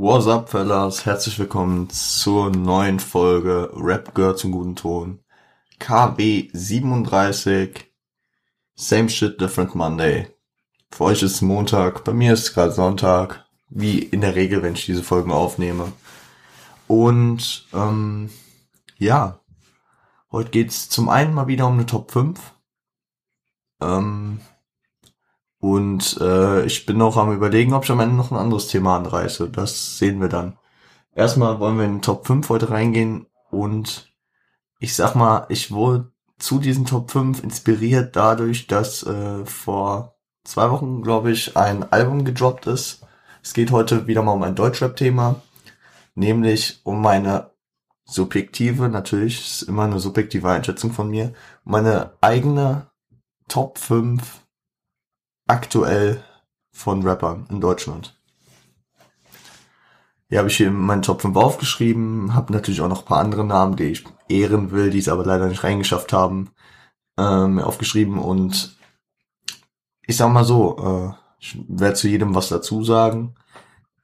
What's up, fellas? Herzlich willkommen zur neuen Folge Rap gehört zum guten Ton. KW 37. Same shit, different Monday. Für euch ist Montag, bei mir ist gerade Sonntag. Wie in der Regel, wenn ich diese Folgen aufnehme. Und, ähm, ja. Heute geht's zum einen mal wieder um eine Top 5. Ähm, und äh, ich bin noch am überlegen, ob ich am Ende noch ein anderes Thema anreiße. Das sehen wir dann. Erstmal wollen wir in den Top 5 heute reingehen und ich sag mal, ich wurde zu diesen Top 5 inspiriert dadurch, dass äh, vor zwei Wochen, glaube ich, ein Album gedroppt ist. Es geht heute wieder mal um ein Deutschrap-Thema, nämlich um meine subjektive, natürlich ist immer eine subjektive Einschätzung von mir, meine eigene Top 5 aktuell von Rappern in Deutschland. Ja, habe ich hier meinen Top 5 aufgeschrieben, habe natürlich auch noch ein paar andere Namen, die ich ehren will, die es aber leider nicht reingeschafft haben, ähm, aufgeschrieben und ich sag mal so, äh, ich werde zu jedem was dazu sagen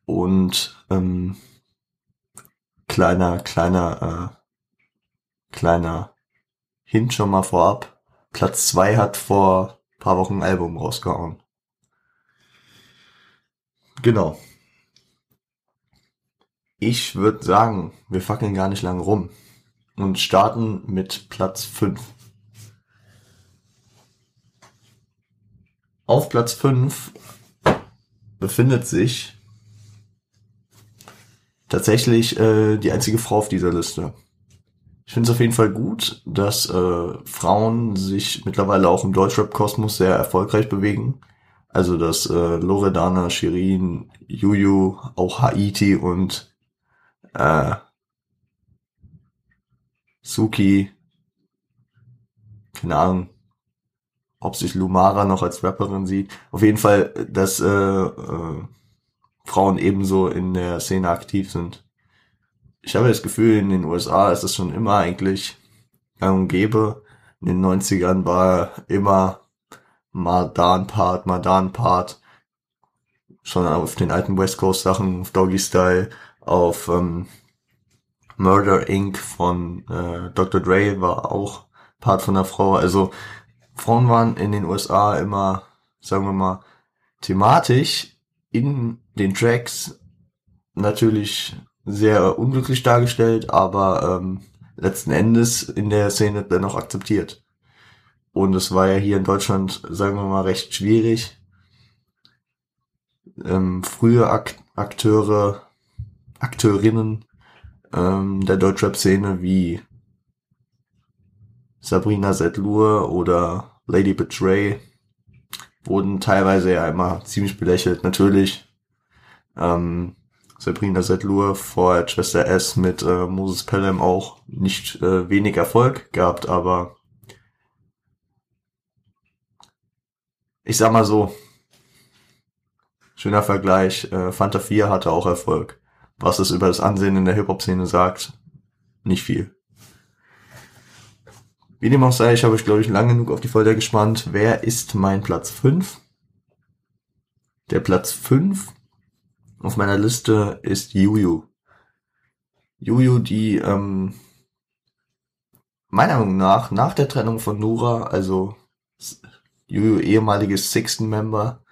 und ähm, kleiner, kleiner, äh, kleiner Hint schon mal vorab. Platz zwei hat vor paar Wochen ein Album rausgehauen. Genau. Ich würde sagen, wir fackeln gar nicht lang rum und starten mit Platz 5. Auf Platz 5 befindet sich tatsächlich äh, die einzige Frau auf dieser Liste. Ich finde es auf jeden Fall gut, dass äh, Frauen sich mittlerweile auch im Deutschrap-Kosmos sehr erfolgreich bewegen. Also dass äh, Loredana, Shirin, Juju, auch Haiti und äh, Suki, keine Ahnung, ob sich Lumara noch als Rapperin sieht. Auf jeden Fall, dass äh, äh, Frauen ebenso in der Szene aktiv sind ich habe das Gefühl, in den USA ist es schon immer eigentlich gang und gäbe. In den 90ern war immer mal da ein Part, mal da ein Part. Schon auf den alten West Coast Sachen, auf Doggy Style, auf ähm, Murder Inc. von äh, Dr. Dre war auch Part von der Frau. Also Frauen waren in den USA immer, sagen wir mal, thematisch in den Tracks natürlich sehr unglücklich dargestellt, aber ähm, letzten Endes in der Szene dennoch akzeptiert. Und es war ja hier in Deutschland, sagen wir mal, recht schwierig. Ähm, frühe Ak Akteure, Akteurinnen ähm, der Deutschrap-Szene wie Sabrina Zetlur oder Lady Betray wurden teilweise ja immer ziemlich belächelt. Natürlich ähm, Sabrina Sedlur vor Schwester S mit äh, Moses Pelham auch nicht äh, wenig Erfolg gehabt, aber ich sag mal so, schöner Vergleich, äh, Fanta 4 hatte auch Erfolg. Was es über das Ansehen in der Hip-Hop-Szene sagt, nicht viel. Wie dem auch sei, ich habe euch, glaube ich, lang genug auf die Folter gespannt. Wer ist mein Platz 5? Der Platz 5 auf meiner Liste ist Juju. Juju, die ähm, meiner Meinung nach nach der Trennung von Nura, also Juju ehemaliges Sixten Member,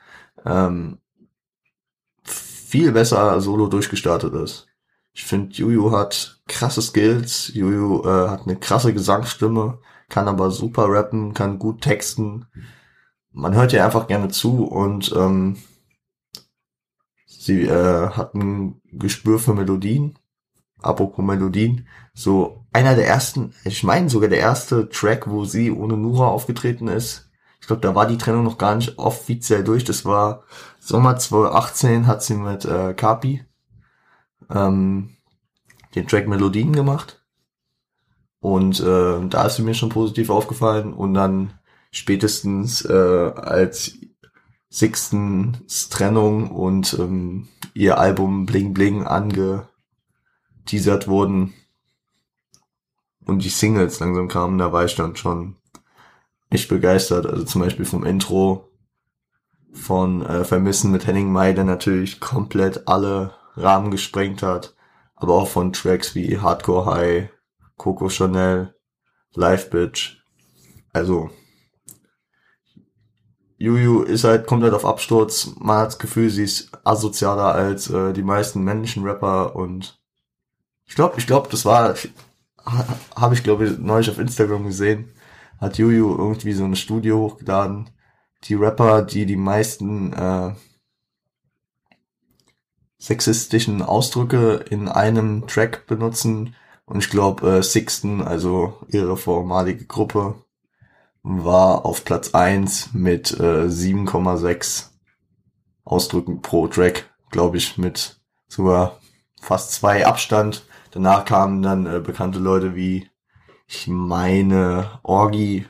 ähm, viel besser solo durchgestartet ist. Ich finde, Juju hat krasse Skills, Juju äh, hat eine krasse Gesangsstimme, kann aber super rappen, kann gut texten. Man hört ihr einfach gerne zu und ähm, Sie äh, hat ein Gespür für Melodien. Apropos Melodien. So einer der ersten, ich meine sogar der erste Track, wo sie ohne Nura aufgetreten ist. Ich glaube, da war die Trennung noch gar nicht offiziell durch. Das war Sommer 2018 hat sie mit äh, Kapi ähm, den Track Melodien gemacht. Und äh, da ist sie mir schon positiv aufgefallen. Und dann spätestens äh, als Sixtens Trennung und ähm, ihr Album Bling Bling angeteasert wurden und die Singles langsam kamen, da war ich dann schon echt begeistert. Also zum Beispiel vom Intro von äh, Vermissen mit Henning May, der natürlich komplett alle Rahmen gesprengt hat, aber auch von Tracks wie Hardcore High, Coco Chanel, Live Bitch. Also Juju ist halt, halt auf Absturz. Man hat das Gefühl, sie ist asozialer als äh, die meisten männlichen Rapper und ich glaube, ich glaube, das war, habe ich glaube ich neulich auf Instagram gesehen, hat Juju irgendwie so ein Studio hochgeladen. Die Rapper, die die meisten äh, sexistischen Ausdrücke in einem Track benutzen. Und ich glaube, äh, Sixten, also ihre vormalige Gruppe, war auf Platz eins mit äh, 7,6 Ausdrücken pro Track, glaube ich, mit sogar fast zwei Abstand. Danach kamen dann äh, bekannte Leute wie, ich meine, Orgi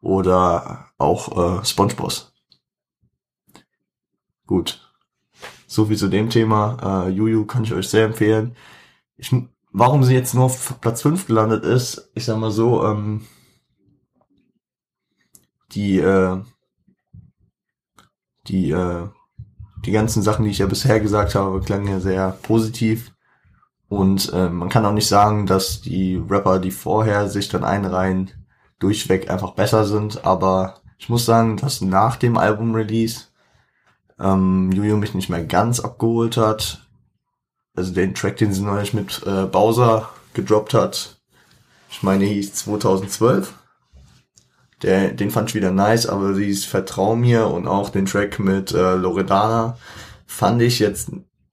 oder auch äh, SpongeBoss. Gut, so viel zu dem Thema. Äh, Juju kann ich euch sehr empfehlen. Ich, warum sie jetzt nur auf Platz 5 gelandet ist, ich sag mal so, ähm, die, äh, die, äh, die ganzen Sachen, die ich ja bisher gesagt habe, klangen ja sehr positiv. Und äh, man kann auch nicht sagen, dass die Rapper, die vorher sich dann einreihen, durchweg einfach besser sind. Aber ich muss sagen, dass nach dem Album-Release ähm, Juju mich nicht mehr ganz abgeholt hat. Also den Track, den sie neulich mit äh, Bowser gedroppt hat, ich meine, hieß 2012. Der, den fand ich wieder nice, aber sie ist Vertrau mir und auch den Track mit äh, Loredana fand ich jetzt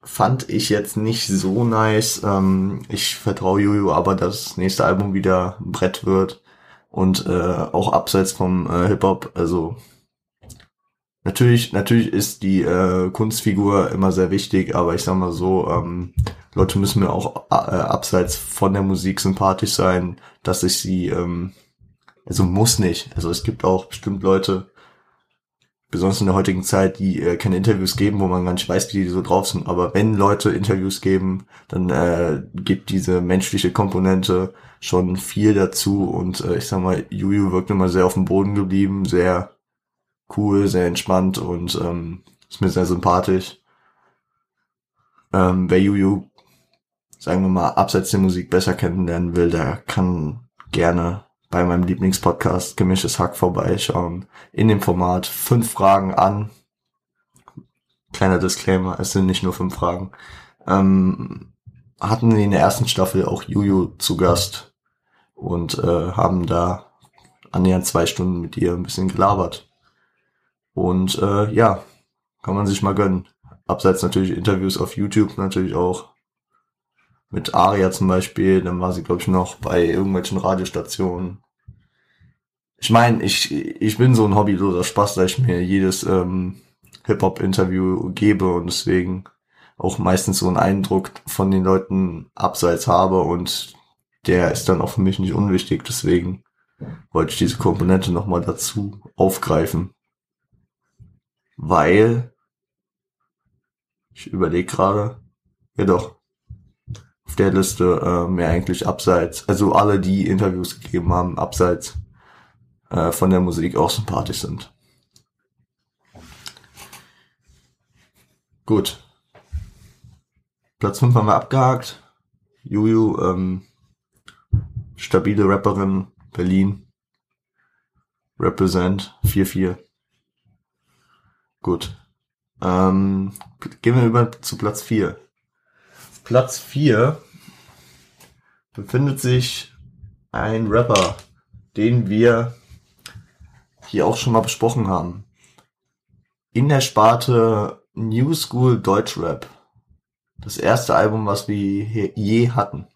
fand ich jetzt nicht so nice. Ähm, ich vertraue Juju, aber dass das nächste Album wieder Brett wird und äh, auch abseits vom äh, Hip Hop, also Natürlich, natürlich ist die äh, Kunstfigur immer sehr wichtig, aber ich sag mal so, ähm, Leute müssen mir auch äh, abseits von der Musik sympathisch sein, dass ich sie, ähm, also muss nicht. Also es gibt auch bestimmt Leute, besonders in der heutigen Zeit, die äh, keine Interviews geben, wo man gar nicht weiß, wie die so drauf sind. Aber wenn Leute Interviews geben, dann äh, gibt diese menschliche Komponente schon viel dazu. Und äh, ich sag mal, Juju wirkt immer sehr auf dem Boden geblieben, sehr cool, sehr entspannt und ähm, ist mir sehr sympathisch. Ähm, wer Juju, sagen wir mal, abseits der Musik besser kennenlernen will, der kann gerne bei meinem Lieblingspodcast Gemischtes Hack vorbeischauen. In dem Format fünf Fragen an. Kleiner Disclaimer, es sind nicht nur fünf Fragen. Ähm, hatten in der ersten Staffel auch Juju zu Gast und äh, haben da annähernd zwei Stunden mit ihr ein bisschen gelabert. Und äh, ja, kann man sich mal gönnen. Abseits natürlich Interviews auf YouTube natürlich auch. Mit Aria zum Beispiel, dann war sie, glaube ich, noch bei irgendwelchen Radiostationen. Ich meine, ich, ich bin so ein hobbyloser Spaß, da ich mir jedes ähm, Hip-Hop-Interview gebe und deswegen auch meistens so einen Eindruck von den Leuten abseits habe und der ist dann auch für mich nicht unwichtig, deswegen wollte ich diese Komponente nochmal dazu aufgreifen weil ich überlege gerade, ja doch, auf der Liste äh, mehr eigentlich abseits, also alle, die Interviews gegeben haben, abseits äh, von der Musik auch sympathisch sind. Gut. Platz 5 haben wir abgehakt. Juju, ähm, stabile Rapperin, Berlin. Represent 4-4. Gut. Ähm, gehen wir über zu Platz 4. Platz 4 befindet sich ein Rapper, den wir hier auch schon mal besprochen haben. In der Sparte New School Deutschrap. Das erste Album, was wir je hatten.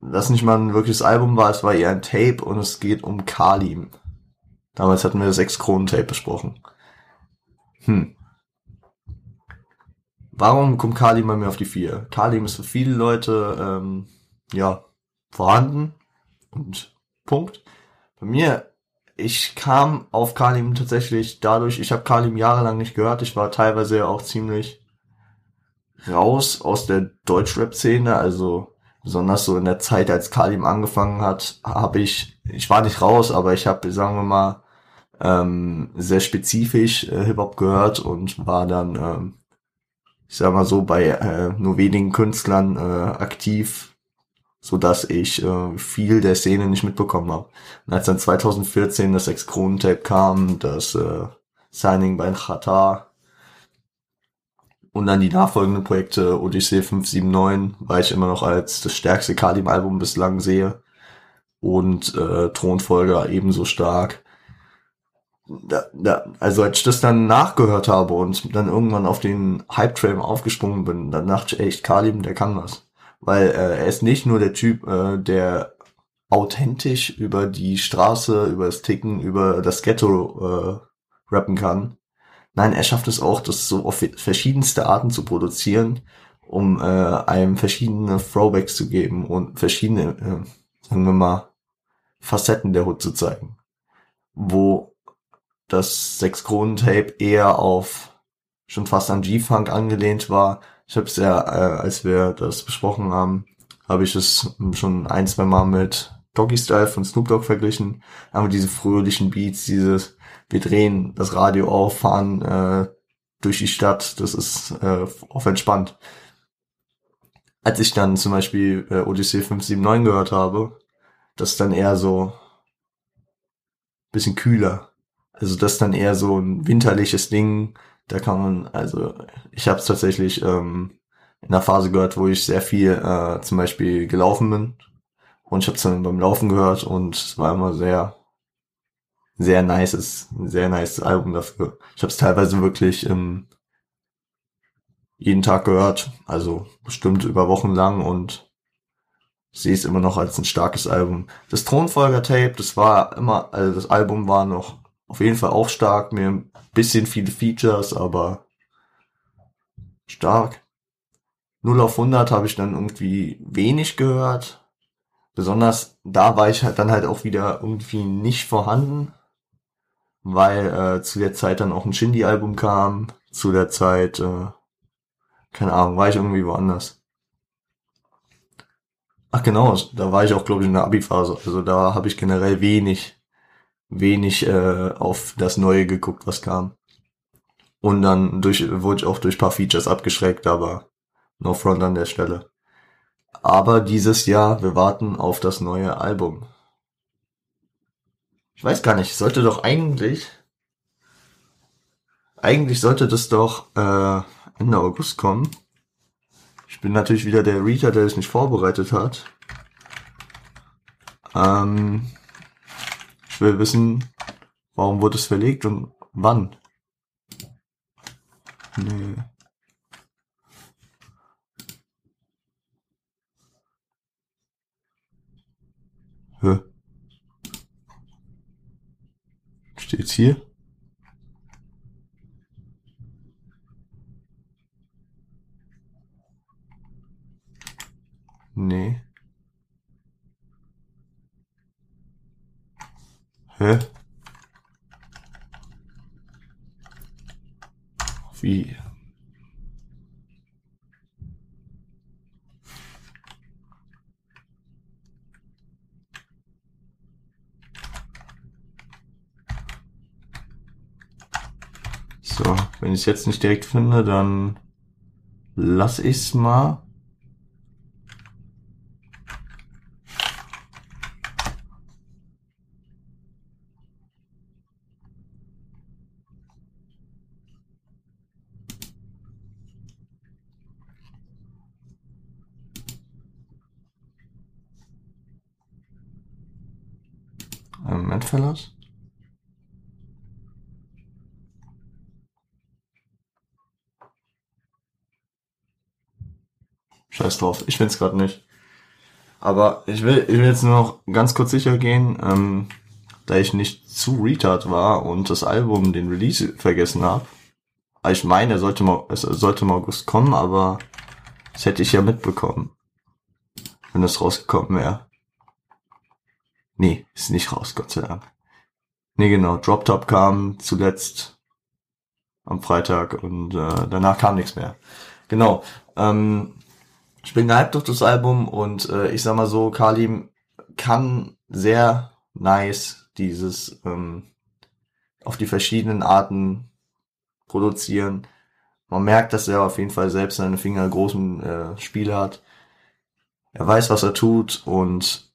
Das nicht mal ein wirkliches Album war, es war eher ein Tape und es geht um Kalim. Damals hatten wir das Ex-Kronen-Tape besprochen. Hm. Warum kommt Kalim bei mir auf die vier? Kalim ist für viele Leute, ähm, ja, vorhanden. Und Punkt. Bei mir, ich kam auf Kalim tatsächlich dadurch, ich habe Kalim jahrelang nicht gehört. Ich war teilweise auch ziemlich raus aus der Deutschrap-Szene. Also besonders so in der Zeit, als Kalim angefangen hat, habe ich, ich war nicht raus, aber ich habe, sagen wir mal, ähm, sehr spezifisch äh, Hip-Hop gehört und war dann ähm, ich sag mal so, bei äh, nur wenigen Künstlern äh, aktiv, so dass ich äh, viel der Szene nicht mitbekommen habe. Und als dann 2014 das Ex-Kronentape kam, das äh, Signing bei Qatar und dann die nachfolgenden Projekte Odyssey 579, weil ich immer noch als das stärkste Kalim-Album bislang sehe und äh, Thronfolger ebenso stark da, da, also als ich das dann nachgehört habe und dann irgendwann auf den Hype-Train aufgesprungen bin, dann dachte ich echt, Kalim, der kann was. Weil äh, er ist nicht nur der Typ, äh, der authentisch über die Straße, über das Ticken, über das Ghetto äh, rappen kann. Nein, er schafft es auch, das so auf verschiedenste Arten zu produzieren, um äh, einem verschiedene Throwbacks zu geben und verschiedene, äh, sagen wir mal, Facetten der Hood zu zeigen. Wo das Sechs-Kronen-Tape eher auf schon fast an G-Funk angelehnt war. Ich habe es ja, äh, als wir das besprochen haben, habe ich es schon ein, zwei Mal mit Doggy Style von Snoop Dogg verglichen. Aber diese fröhlichen Beats, dieses, wir drehen das Radio auf, fahren äh, durch die Stadt, das ist äh, auf entspannt. Als ich dann zum Beispiel äh, Odyssey 579 gehört habe, das ist dann eher so bisschen kühler. Also das ist dann eher so ein winterliches Ding. Da kann man, also ich habe es tatsächlich ähm, in der Phase gehört, wo ich sehr viel äh, zum Beispiel gelaufen bin. Und ich habe es dann beim Laufen gehört und es war immer sehr, sehr nice, ein sehr nice Album dafür. Ich habe es teilweise wirklich ähm, jeden Tag gehört, also bestimmt über Wochen lang und sehe es immer noch als ein starkes Album. Das Thronfolger-Tape, das war immer, also das Album war noch auf jeden Fall auch stark, mir ein bisschen viele Features, aber stark. 0 auf 100 habe ich dann irgendwie wenig gehört. Besonders da war ich halt dann halt auch wieder irgendwie nicht vorhanden, weil äh, zu der Zeit dann auch ein Shindy-Album kam. Zu der Zeit, äh, keine Ahnung, war ich irgendwie woanders. Ach genau, da war ich auch, glaube ich, in der Abi-Phase. Also da habe ich generell wenig wenig äh, auf das Neue geguckt, was kam. Und dann durch, wurde ich auch durch paar Features abgeschreckt, aber no front an der Stelle. Aber dieses Jahr, wir warten auf das neue Album. Ich weiß gar nicht, sollte doch eigentlich, eigentlich sollte das doch äh, Ende August kommen. Ich bin natürlich wieder der Reader, der es nicht vorbereitet hat. Ähm, ich will wissen, warum wurde es verlegt und wann. Nee. Hä? Steht's hier? Nee. Hä? Wie? So, wenn ich es jetzt nicht direkt finde, dann lass ich's mal. Fellas? Scheiß drauf, ich find's gerade nicht. Aber ich will, ich will jetzt nur noch ganz kurz sicher gehen, ähm, da ich nicht zu retard war und das Album, den Release vergessen habe. Ich meine, er sollte mal, es sollte im August kommen, aber das hätte ich ja mitbekommen, wenn das rausgekommen wäre. Nee, ist nicht raus, Gott sei Dank. Nee, genau. Drop Top kam zuletzt am Freitag und äh, danach kam nichts mehr. Genau. Ähm, ich bin gehypt durch das Album und äh, ich sag mal so, Kalim kann sehr nice dieses ähm, auf die verschiedenen Arten produzieren. man merkt, dass er auf jeden Fall selbst seine Finger großen äh, Spiele hat. Er weiß, was er tut und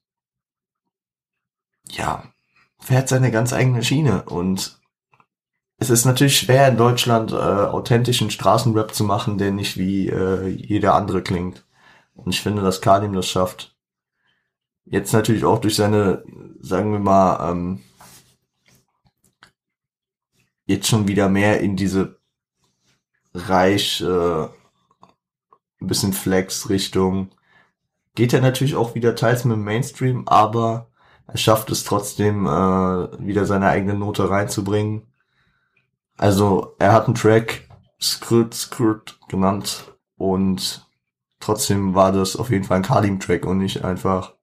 ja, fährt seine ganz eigene Schiene und es ist natürlich schwer in Deutschland äh, authentischen Straßenrap zu machen, der nicht wie äh, jeder andere klingt. Und ich finde, dass Kalim das schafft. Jetzt natürlich auch durch seine, sagen wir mal, ähm, jetzt schon wieder mehr in diese reich, äh, ein bisschen Flex-Richtung. Geht er natürlich auch wieder teils mit dem Mainstream, aber er schafft es trotzdem, äh, wieder seine eigene Note reinzubringen. Also er hat einen Track Skrrt Skrrt genannt und trotzdem war das auf jeden Fall ein Kalim-Track und nicht einfach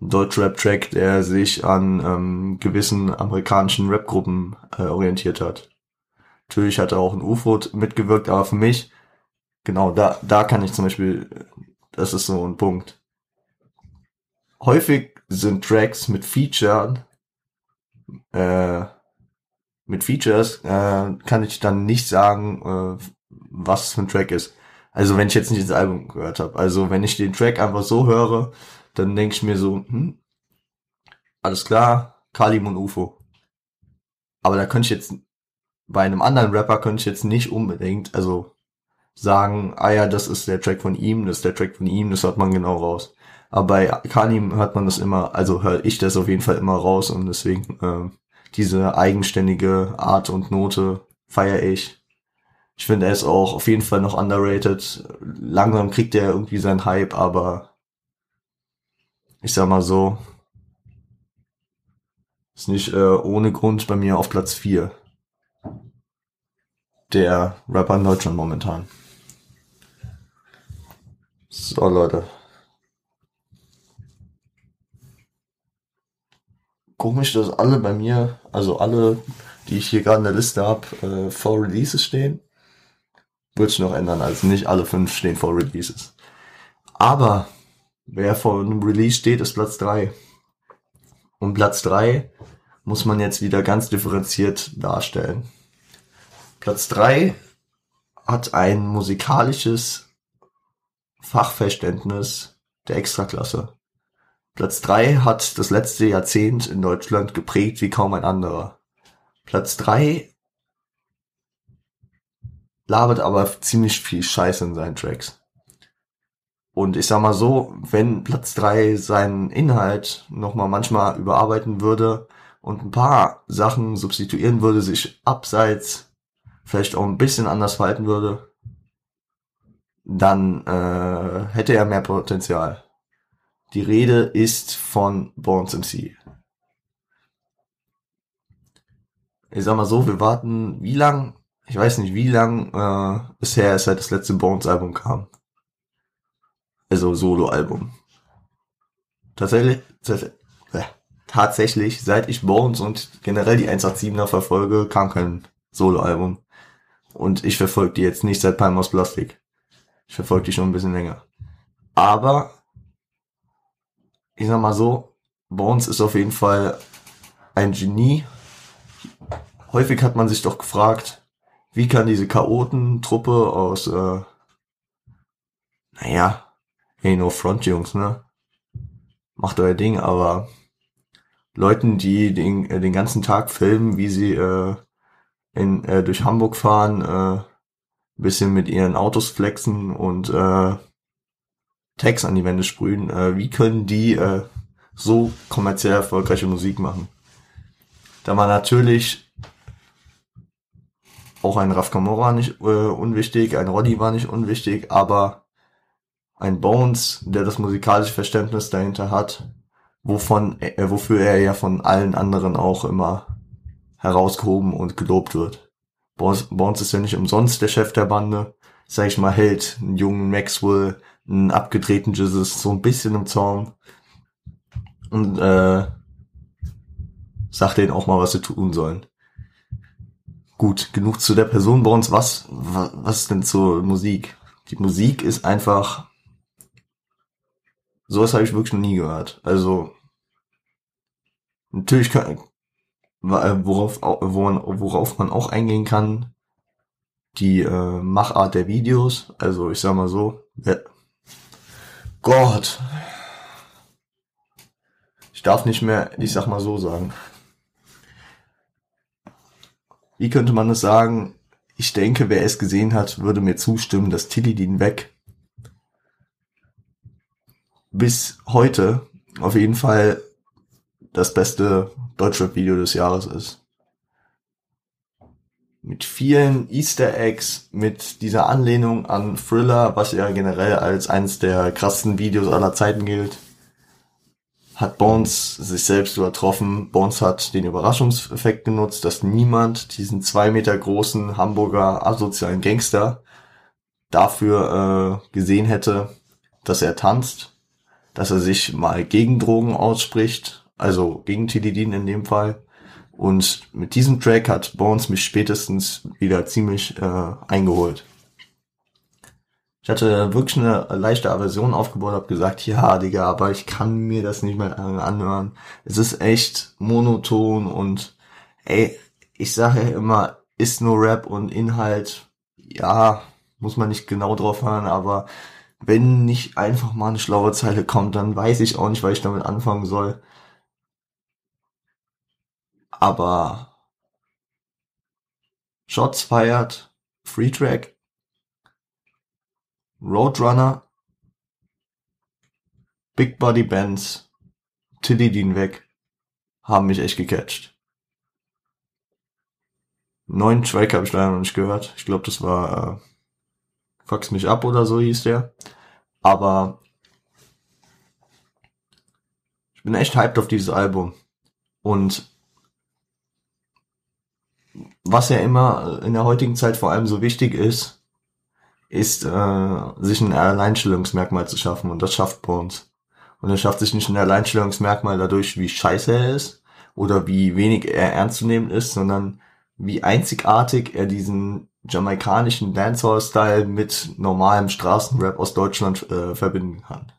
ein Deutsch-Rap-Track, der sich an ähm, gewissen amerikanischen Rap-Gruppen äh, orientiert hat. Natürlich hat er auch ein UFO mitgewirkt, aber für mich, genau, da, da kann ich zum Beispiel, das ist so ein Punkt. Häufig sind Tracks mit Featuren äh, mit Features äh, kann ich dann nicht sagen, äh, was für ein Track ist. Also wenn ich jetzt nicht das Album gehört habe. Also wenn ich den Track einfach so höre, dann denke ich mir so, hm, alles klar, Kalim und UFO. Aber da könnte ich jetzt, bei einem anderen Rapper könnte ich jetzt nicht unbedingt, also sagen, ah ja, das ist der Track von ihm, das ist der Track von ihm, das hört man genau raus. Aber bei Kalim hört man das immer, also höre ich das auf jeden Fall immer raus und deswegen äh, diese eigenständige Art und Note feiere ich. Ich finde, er ist auch auf jeden Fall noch underrated. Langsam kriegt er irgendwie seinen Hype, aber ich sag mal so, ist nicht äh, ohne Grund bei mir auf Platz 4 der Rapper in Deutschland momentan. So, Leute. komisch, dass alle bei mir, also alle, die ich hier gerade in der Liste habe, äh, vor Releases stehen. Wird sich noch ändern, also nicht alle fünf stehen vor Releases. Aber wer vor einem Release steht, ist Platz drei. Und Platz drei muss man jetzt wieder ganz differenziert darstellen. Platz drei hat ein musikalisches Fachverständnis der Extraklasse. Platz 3 hat das letzte Jahrzehnt in Deutschland geprägt wie kaum ein anderer. Platz 3 labert aber ziemlich viel Scheiße in seinen Tracks. Und ich sag mal so, wenn Platz 3 seinen Inhalt nochmal manchmal überarbeiten würde und ein paar Sachen substituieren würde, sich abseits vielleicht auch ein bisschen anders verhalten würde, dann äh, hätte er mehr Potenzial. Die Rede ist von Bones MC. Ich sag mal so, wir warten, wie lang? Ich weiß nicht, wie lang äh, bisher es seit das letzte Bones-Album kam. Also Solo-Album. Tatsächlich, äh, tatsächlich, seit ich Bones und generell die 187er verfolge, kam kein Solo-Album. Und ich verfolge die jetzt nicht seit Palm aus Plastik. Ich verfolge die schon ein bisschen länger. Aber ich sag mal so, Bones ist auf jeden Fall ein Genie. Häufig hat man sich doch gefragt, wie kann diese Chaotentruppe aus, äh, naja, hey, no front, Jungs, ne? Macht euer Ding, aber Leuten, die den, äh, den ganzen Tag filmen, wie sie äh, in, äh, durch Hamburg fahren, äh, bisschen mit ihren Autos flexen und äh, Tags an die Wände sprühen, äh, wie können die äh, so kommerziell erfolgreiche Musik machen? Da war natürlich auch ein Raf Kamora nicht äh, unwichtig, ein Roddy war nicht unwichtig, aber ein Bones, der das musikalische Verständnis dahinter hat, wovon, äh, wofür er ja von allen anderen auch immer herausgehoben und gelobt wird. Bones, Bones ist ja nicht umsonst der Chef der Bande, sag ich mal, hält einen jungen Maxwell, einen abgedrehten Jesus so ein bisschen im Zaum und äh, sagt denen auch mal, was sie tun sollen. Gut, genug zu der Person bei uns. Was, was, was denn zur Musik? Die Musik ist einfach, sowas habe ich wirklich noch nie gehört. Also, natürlich kann, worauf, worauf man auch eingehen kann, die äh, Machart der Videos. Also ich sag mal so, wer, Gott, ich darf nicht mehr, ich sag mal so sagen. Wie könnte man es sagen? Ich denke, wer es gesehen hat, würde mir zustimmen, dass Tilidin weg bis heute auf jeden Fall das beste Deutschrap-Video des Jahres ist. Mit vielen Easter Eggs, mit dieser Anlehnung an Thriller, was ja generell als eines der krassesten Videos aller Zeiten gilt, hat Bones sich selbst übertroffen. Bones hat den Überraschungseffekt genutzt, dass niemand diesen zwei Meter großen Hamburger asozialen Gangster dafür äh, gesehen hätte, dass er tanzt, dass er sich mal gegen Drogen ausspricht, also gegen Tilidin in dem Fall. Und mit diesem Track hat Bones mich spätestens wieder ziemlich äh, eingeholt. Ich hatte wirklich eine leichte Aversion aufgebaut, habe gesagt, ja, Digga, aber ich kann mir das nicht mehr anhören. Es ist echt monoton und ey, ich sage ja immer, ist nur Rap und Inhalt, ja, muss man nicht genau drauf hören, aber wenn nicht einfach mal eine schlaue Zeile kommt, dann weiß ich auch nicht, was ich damit anfangen soll. Aber Shots fired, Free Track, Roadrunner, Big Body Bands, Tilly Dean weg, haben mich echt gecatcht. Neuen Track habe ich leider noch nicht gehört. Ich glaube, das war äh, Fucks mich ab oder so hieß der. Aber ich bin echt hyped auf dieses Album. Und was ja immer in der heutigen Zeit vor allem so wichtig ist, ist, äh, sich ein Alleinstellungsmerkmal zu schaffen. Und das schafft Bones. Und er schafft sich nicht ein Alleinstellungsmerkmal dadurch, wie scheiße er ist oder wie wenig er ernst zu nehmen ist, sondern wie einzigartig er diesen jamaikanischen Dancehall-Style mit normalem Straßenrap aus Deutschland äh, verbinden kann.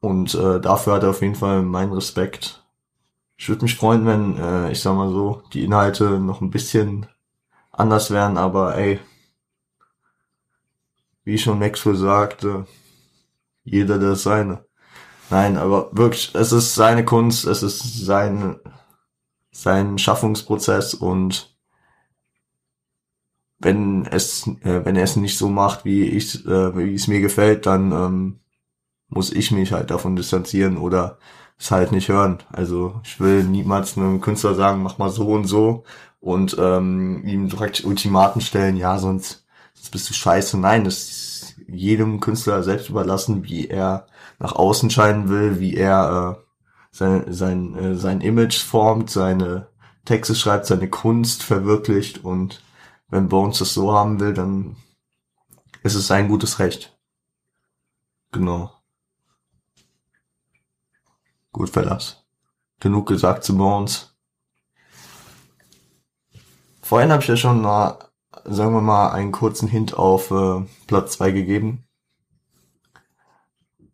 Und äh, dafür hat er auf jeden Fall meinen Respekt. Ich würde mich freuen, wenn, äh, ich sag mal so, die Inhalte noch ein bisschen anders wären, aber ey, wie schon Maxwell sagte, jeder das seine. Nein, aber wirklich, es ist seine Kunst, es ist sein, sein Schaffungsprozess und wenn es, äh, wenn er es nicht so macht, wie ich, äh, wie es mir gefällt, dann ähm, muss ich mich halt davon distanzieren oder es halt nicht hören. Also ich will niemals einem Künstler sagen, mach mal so und so und ähm, ihm direkt Ultimaten stellen, ja, sonst, sonst bist du scheiße. Nein, das ist jedem Künstler selbst überlassen, wie er nach außen scheinen will, wie er äh, sein, sein, äh, sein Image formt, seine Texte schreibt, seine Kunst verwirklicht und wenn Bones das so haben will, dann ist es sein gutes Recht. Genau. Gut, Fellas. Genug gesagt zu Bones. Vorhin habe ich ja schon mal, sagen wir mal, einen kurzen Hint auf äh, Platz zwei gegeben.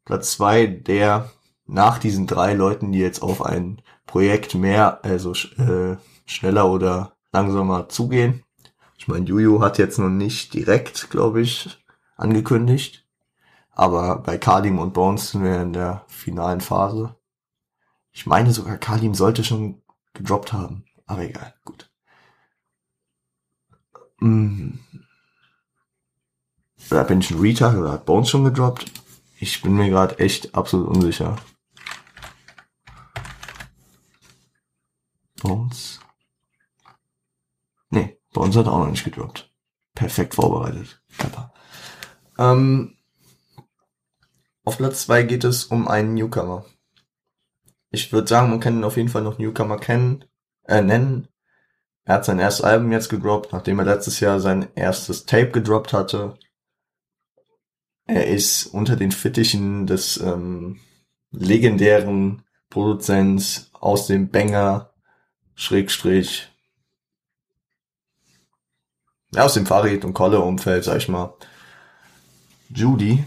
Platz zwei, der nach diesen drei Leuten, die jetzt auf ein Projekt mehr, also äh, schneller oder langsamer zugehen. Ich meine, Juju hat jetzt noch nicht direkt, glaube ich, angekündigt. Aber bei Kalim und Bones sind wir in der finalen Phase. Ich meine sogar, Kalim sollte schon gedroppt haben. Aber egal, gut. Hm. Da bin ich ein Retard oder hat Bones schon gedroppt? Ich bin mir gerade echt absolut unsicher. Bones. Nee, Bones hat auch noch nicht gedroppt. Perfekt vorbereitet. Kappa. Ähm, auf Platz zwei geht es um einen Newcomer. Ich würde sagen, man kann ihn auf jeden Fall noch Newcomer kennen, äh, nennen. Er hat sein erstes Album jetzt gedroppt, nachdem er letztes Jahr sein erstes Tape gedroppt hatte. Er ist unter den Fittichen des ähm, legendären Produzents aus dem Banger Schrägstrich ja, aus dem Farid- und Kolle-Umfeld, sag ich mal. Judy,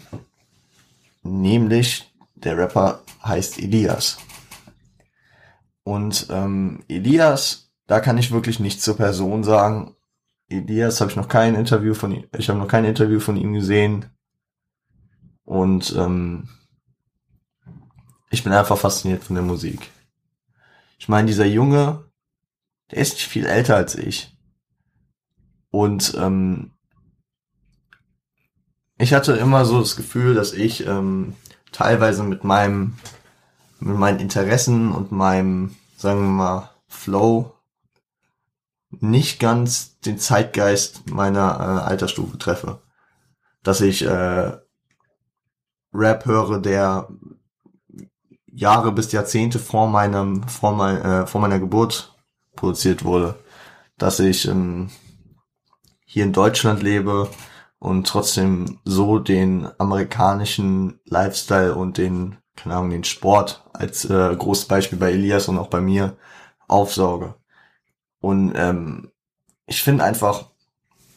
nämlich der Rapper heißt Elias. Und ähm, Elias da kann ich wirklich nichts zur Person sagen. Elias habe ich noch kein Interview von ihm, ich habe noch kein Interview von ihm gesehen. Und ähm, ich bin einfach fasziniert von der Musik. Ich meine, dieser Junge, der ist nicht viel älter als ich. Und ähm, ich hatte immer so das Gefühl, dass ich ähm, teilweise mit meinem, mit meinen Interessen und meinem, sagen wir mal, Flow nicht ganz den Zeitgeist meiner äh, Altersstufe treffe. Dass ich äh, Rap höre, der Jahre bis Jahrzehnte vor meinem, vor, mein, äh, vor meiner Geburt produziert wurde. Dass ich ähm, hier in Deutschland lebe und trotzdem so den amerikanischen Lifestyle und den, keine Ahnung, den Sport als äh, großes Beispiel bei Elias und auch bei mir aufsauge. Und ähm, ich finde einfach,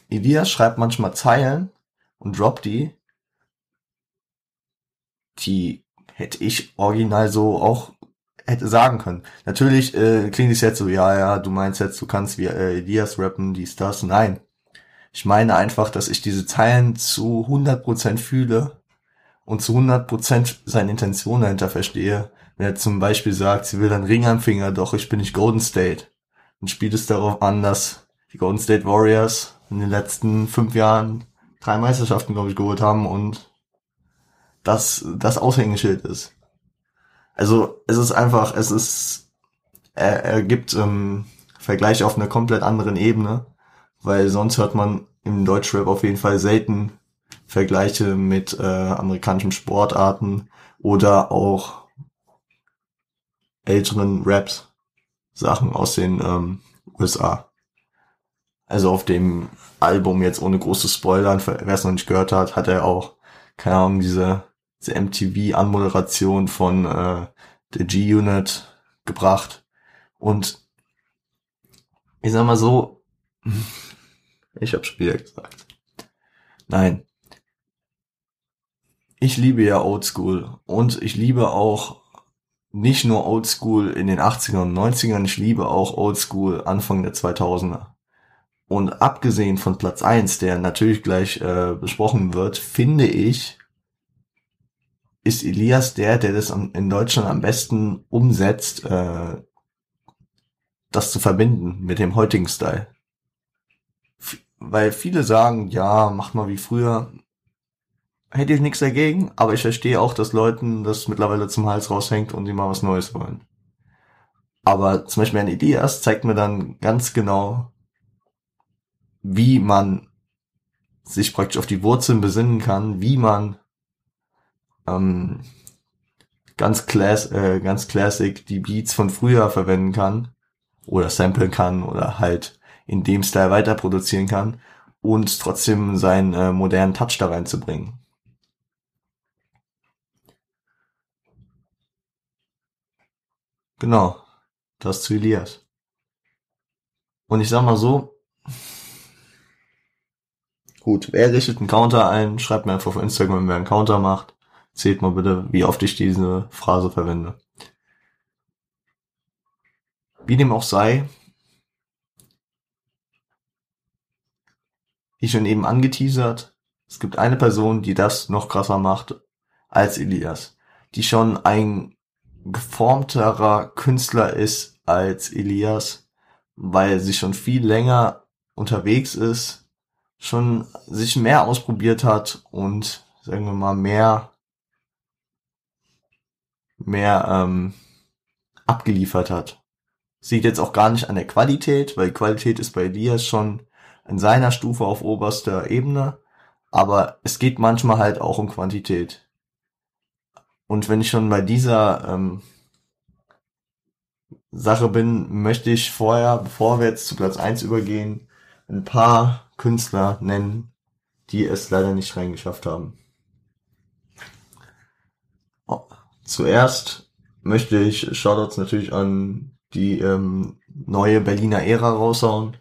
Elias schreibt manchmal Zeilen und droppt die, die hätte ich original so auch hätte sagen können. Natürlich äh, klingt es jetzt so, ja, ja, du meinst jetzt, du kannst wie äh, Elias rappen, dies, das. Nein. Ich meine einfach, dass ich diese Zeilen zu 100% fühle und zu 100% seine Intention dahinter verstehe. Wenn er zum Beispiel sagt, sie will einen Ring am Finger, doch ich bin nicht Golden State. Und spielt es darauf an, dass die Golden State Warriors in den letzten fünf Jahren drei Meisterschaften, glaube ich, geholt haben und das das Aushängeschild ist. Also es ist einfach, es ist, er, er gibt ähm, Vergleich auf einer komplett anderen Ebene, weil sonst hört man im Deutschrap auf jeden Fall selten Vergleiche mit äh, amerikanischen Sportarten oder auch älteren Raps Sachen aus den ähm, USA. Also auf dem Album jetzt ohne große Spoilern, wer es noch nicht gehört hat, hat er auch, keine Ahnung, diese, diese MTV-Anmoderation von äh, der G-Unit gebracht. Und ich sag mal so, ich hab's wieder gesagt. Nein. Ich liebe ja Oldschool und ich liebe auch nicht nur Oldschool in den 80ern und 90ern, ich liebe auch Oldschool Anfang der 2000er. Und abgesehen von Platz eins, der natürlich gleich äh, besprochen wird, finde ich, ist Elias der, der das in Deutschland am besten umsetzt, äh, das zu verbinden mit dem heutigen Style. F weil viele sagen, ja, mach mal wie früher hätte ich nichts dagegen, aber ich verstehe auch, dass Leuten das mittlerweile zum Hals raushängt und die mal was Neues wollen. Aber zum Beispiel ein Ideas zeigt mir dann ganz genau, wie man sich praktisch auf die Wurzeln besinnen kann, wie man ähm, ganz, class, äh, ganz classic die Beats von früher verwenden kann oder samplen kann oder halt in dem Style weiter produzieren kann und trotzdem seinen äh, modernen Touch da reinzubringen. Genau. Das zu Elias. Und ich sag mal so, gut, wer richtet einen Counter ein? Schreibt mir einfach auf Instagram, wer einen Counter macht. Zählt mal bitte, wie oft ich diese Phrase verwende. Wie dem auch sei, wie schon eben angeteasert, es gibt eine Person, die das noch krasser macht als Elias, die schon ein geformterer Künstler ist als Elias, weil sie schon viel länger unterwegs ist, schon sich mehr ausprobiert hat und sagen wir mal mehr mehr ähm, abgeliefert hat. Sieht jetzt auch gar nicht an der Qualität, weil Qualität ist bei Elias schon in seiner Stufe auf oberster Ebene, aber es geht manchmal halt auch um Quantität. Und wenn ich schon bei dieser ähm, Sache bin, möchte ich vorher, bevor wir jetzt zu Platz eins übergehen, ein paar Künstler nennen, die es leider nicht reingeschafft haben. Oh, zuerst möchte ich Shoutouts natürlich an die ähm, neue Berliner Ära raushauen,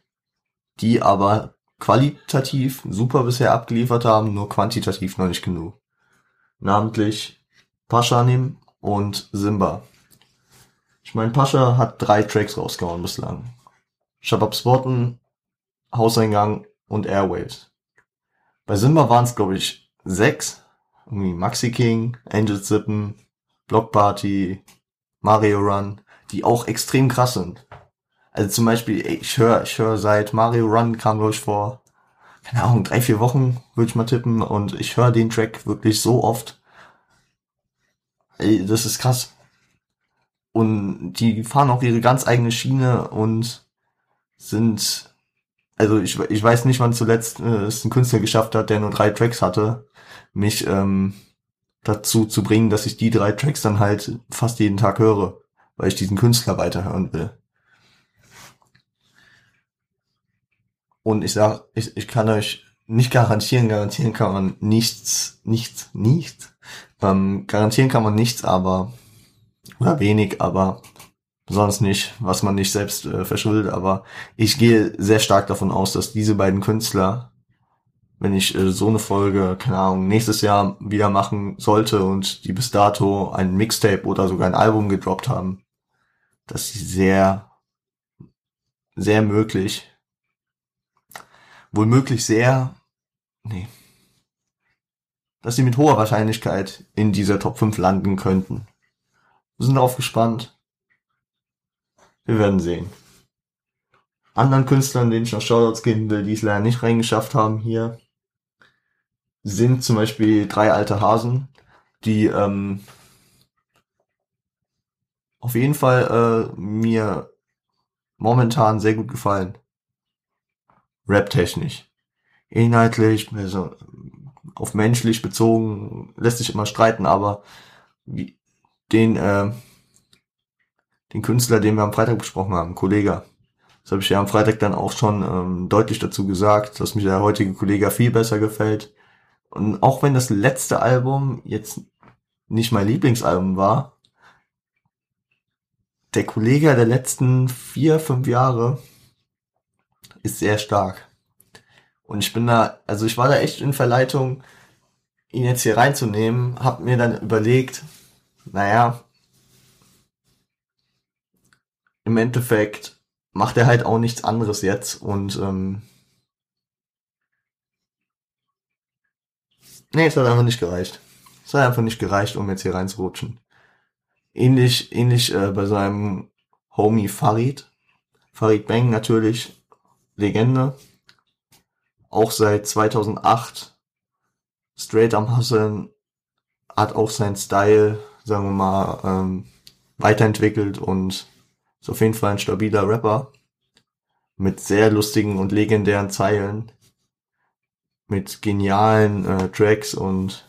die aber qualitativ super bisher abgeliefert haben, nur quantitativ noch nicht genug. Namentlich Paschanim und Simba. Ich meine, Pascha hat drei Tracks rausgehauen bislang. Shabab Sporten, Hauseingang und Airwaves. Bei Simba waren es, glaube ich, sechs. Irgendwie Maxi King, Angel Zippen, Block Party, Mario Run, die auch extrem krass sind. Also zum Beispiel, ich höre, ich höre seit Mario Run kam, glaube ich, vor, keine Ahnung, drei, vier Wochen, würde ich mal tippen, und ich höre den Track wirklich so oft. Ey, das ist krass. Und die fahren auch ihre ganz eigene Schiene und sind, also ich, ich weiß nicht, wann zuletzt äh, es ein Künstler geschafft hat, der nur drei Tracks hatte, mich ähm, dazu zu bringen, dass ich die drei Tracks dann halt fast jeden Tag höre, weil ich diesen Künstler weiterhören will. Und ich sag, ich, ich kann euch nicht garantieren, garantieren kann man nichts, nichts, nichts. Ähm, garantieren kann man nichts, aber oder wenig, aber besonders nicht, was man nicht selbst äh, verschuldet. Aber ich gehe sehr stark davon aus, dass diese beiden Künstler, wenn ich äh, so eine Folge, keine Ahnung, nächstes Jahr wieder machen sollte und die bis dato ein Mixtape oder sogar ein Album gedroppt haben, dass sie sehr, sehr möglich, wohl möglich sehr, nee, dass sie mit hoher Wahrscheinlichkeit in dieser Top 5 landen könnten. Wir sind darauf gespannt. Wir werden sehen. Anderen Künstlern, denen ich noch Shoutouts geben will, die es leider nicht reingeschafft haben hier, sind zum Beispiel drei alte Hasen, die ähm, auf jeden Fall äh, mir momentan sehr gut gefallen. Rap-technisch. Inhaltlich, also auf menschlich bezogen, lässt sich immer streiten, aber wie, den, äh, den Künstler, den wir am Freitag besprochen haben, Kollege. Das habe ich ja am Freitag dann auch schon ähm, deutlich dazu gesagt, dass mir der heutige Kollege viel besser gefällt. Und auch wenn das letzte Album jetzt nicht mein Lieblingsalbum war, der Kollege der letzten vier, fünf Jahre ist sehr stark. Und ich bin da, also ich war da echt in Verleitung, ihn jetzt hier reinzunehmen, hab mir dann überlegt, naja, im Endeffekt macht er halt auch nichts anderes jetzt und ähm, nee, es hat einfach nicht gereicht. Es hat einfach nicht gereicht, um jetzt hier reinzurutschen. Ähnlich, ähnlich äh, bei seinem Homie Farid. Farid Bang natürlich Legende. Auch seit 2008 straight am Hustlen, hat auch seinen Style sagen wir mal, ähm, weiterentwickelt und ist auf jeden Fall ein stabiler Rapper mit sehr lustigen und legendären Zeilen, mit genialen äh, Tracks und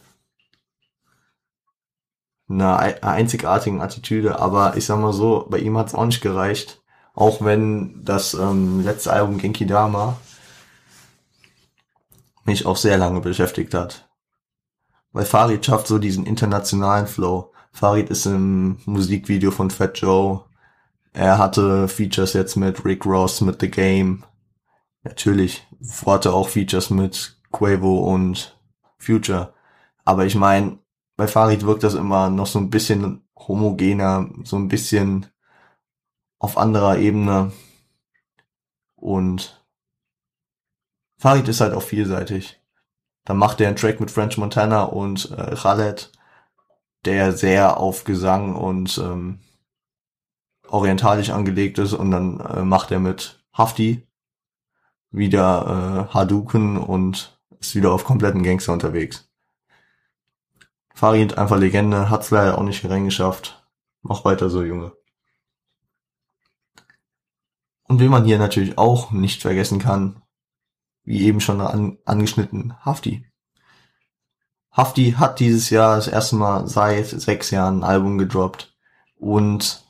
einer einzigartigen Attitüde, aber ich sag mal so, bei ihm hat's auch nicht gereicht, auch wenn das ähm, letzte Album Genki Dama mich auch sehr lange beschäftigt hat. Weil Farid schafft so diesen internationalen Flow. Farid ist im Musikvideo von Fat Joe. Er hatte Features jetzt mit Rick Ross, mit The Game. Natürlich hatte auch Features mit Quavo und Future. Aber ich meine, bei Farid wirkt das immer noch so ein bisschen homogener, so ein bisschen auf anderer Ebene. Und Farid ist halt auch vielseitig. Dann macht er einen Track mit French Montana und äh, Khaled der sehr auf Gesang und ähm, orientalisch angelegt ist und dann äh, macht er mit Hafti wieder äh, Hadouken und ist wieder auf kompletten Gangster unterwegs. Farid einfach Legende, hat's leider auch nicht reingeschafft. Mach weiter so, Junge. Und wen man hier natürlich auch nicht vergessen kann, wie eben schon an, angeschnitten, Hafti. Hafti hat dieses Jahr das erste Mal seit sechs Jahren ein Album gedroppt. Und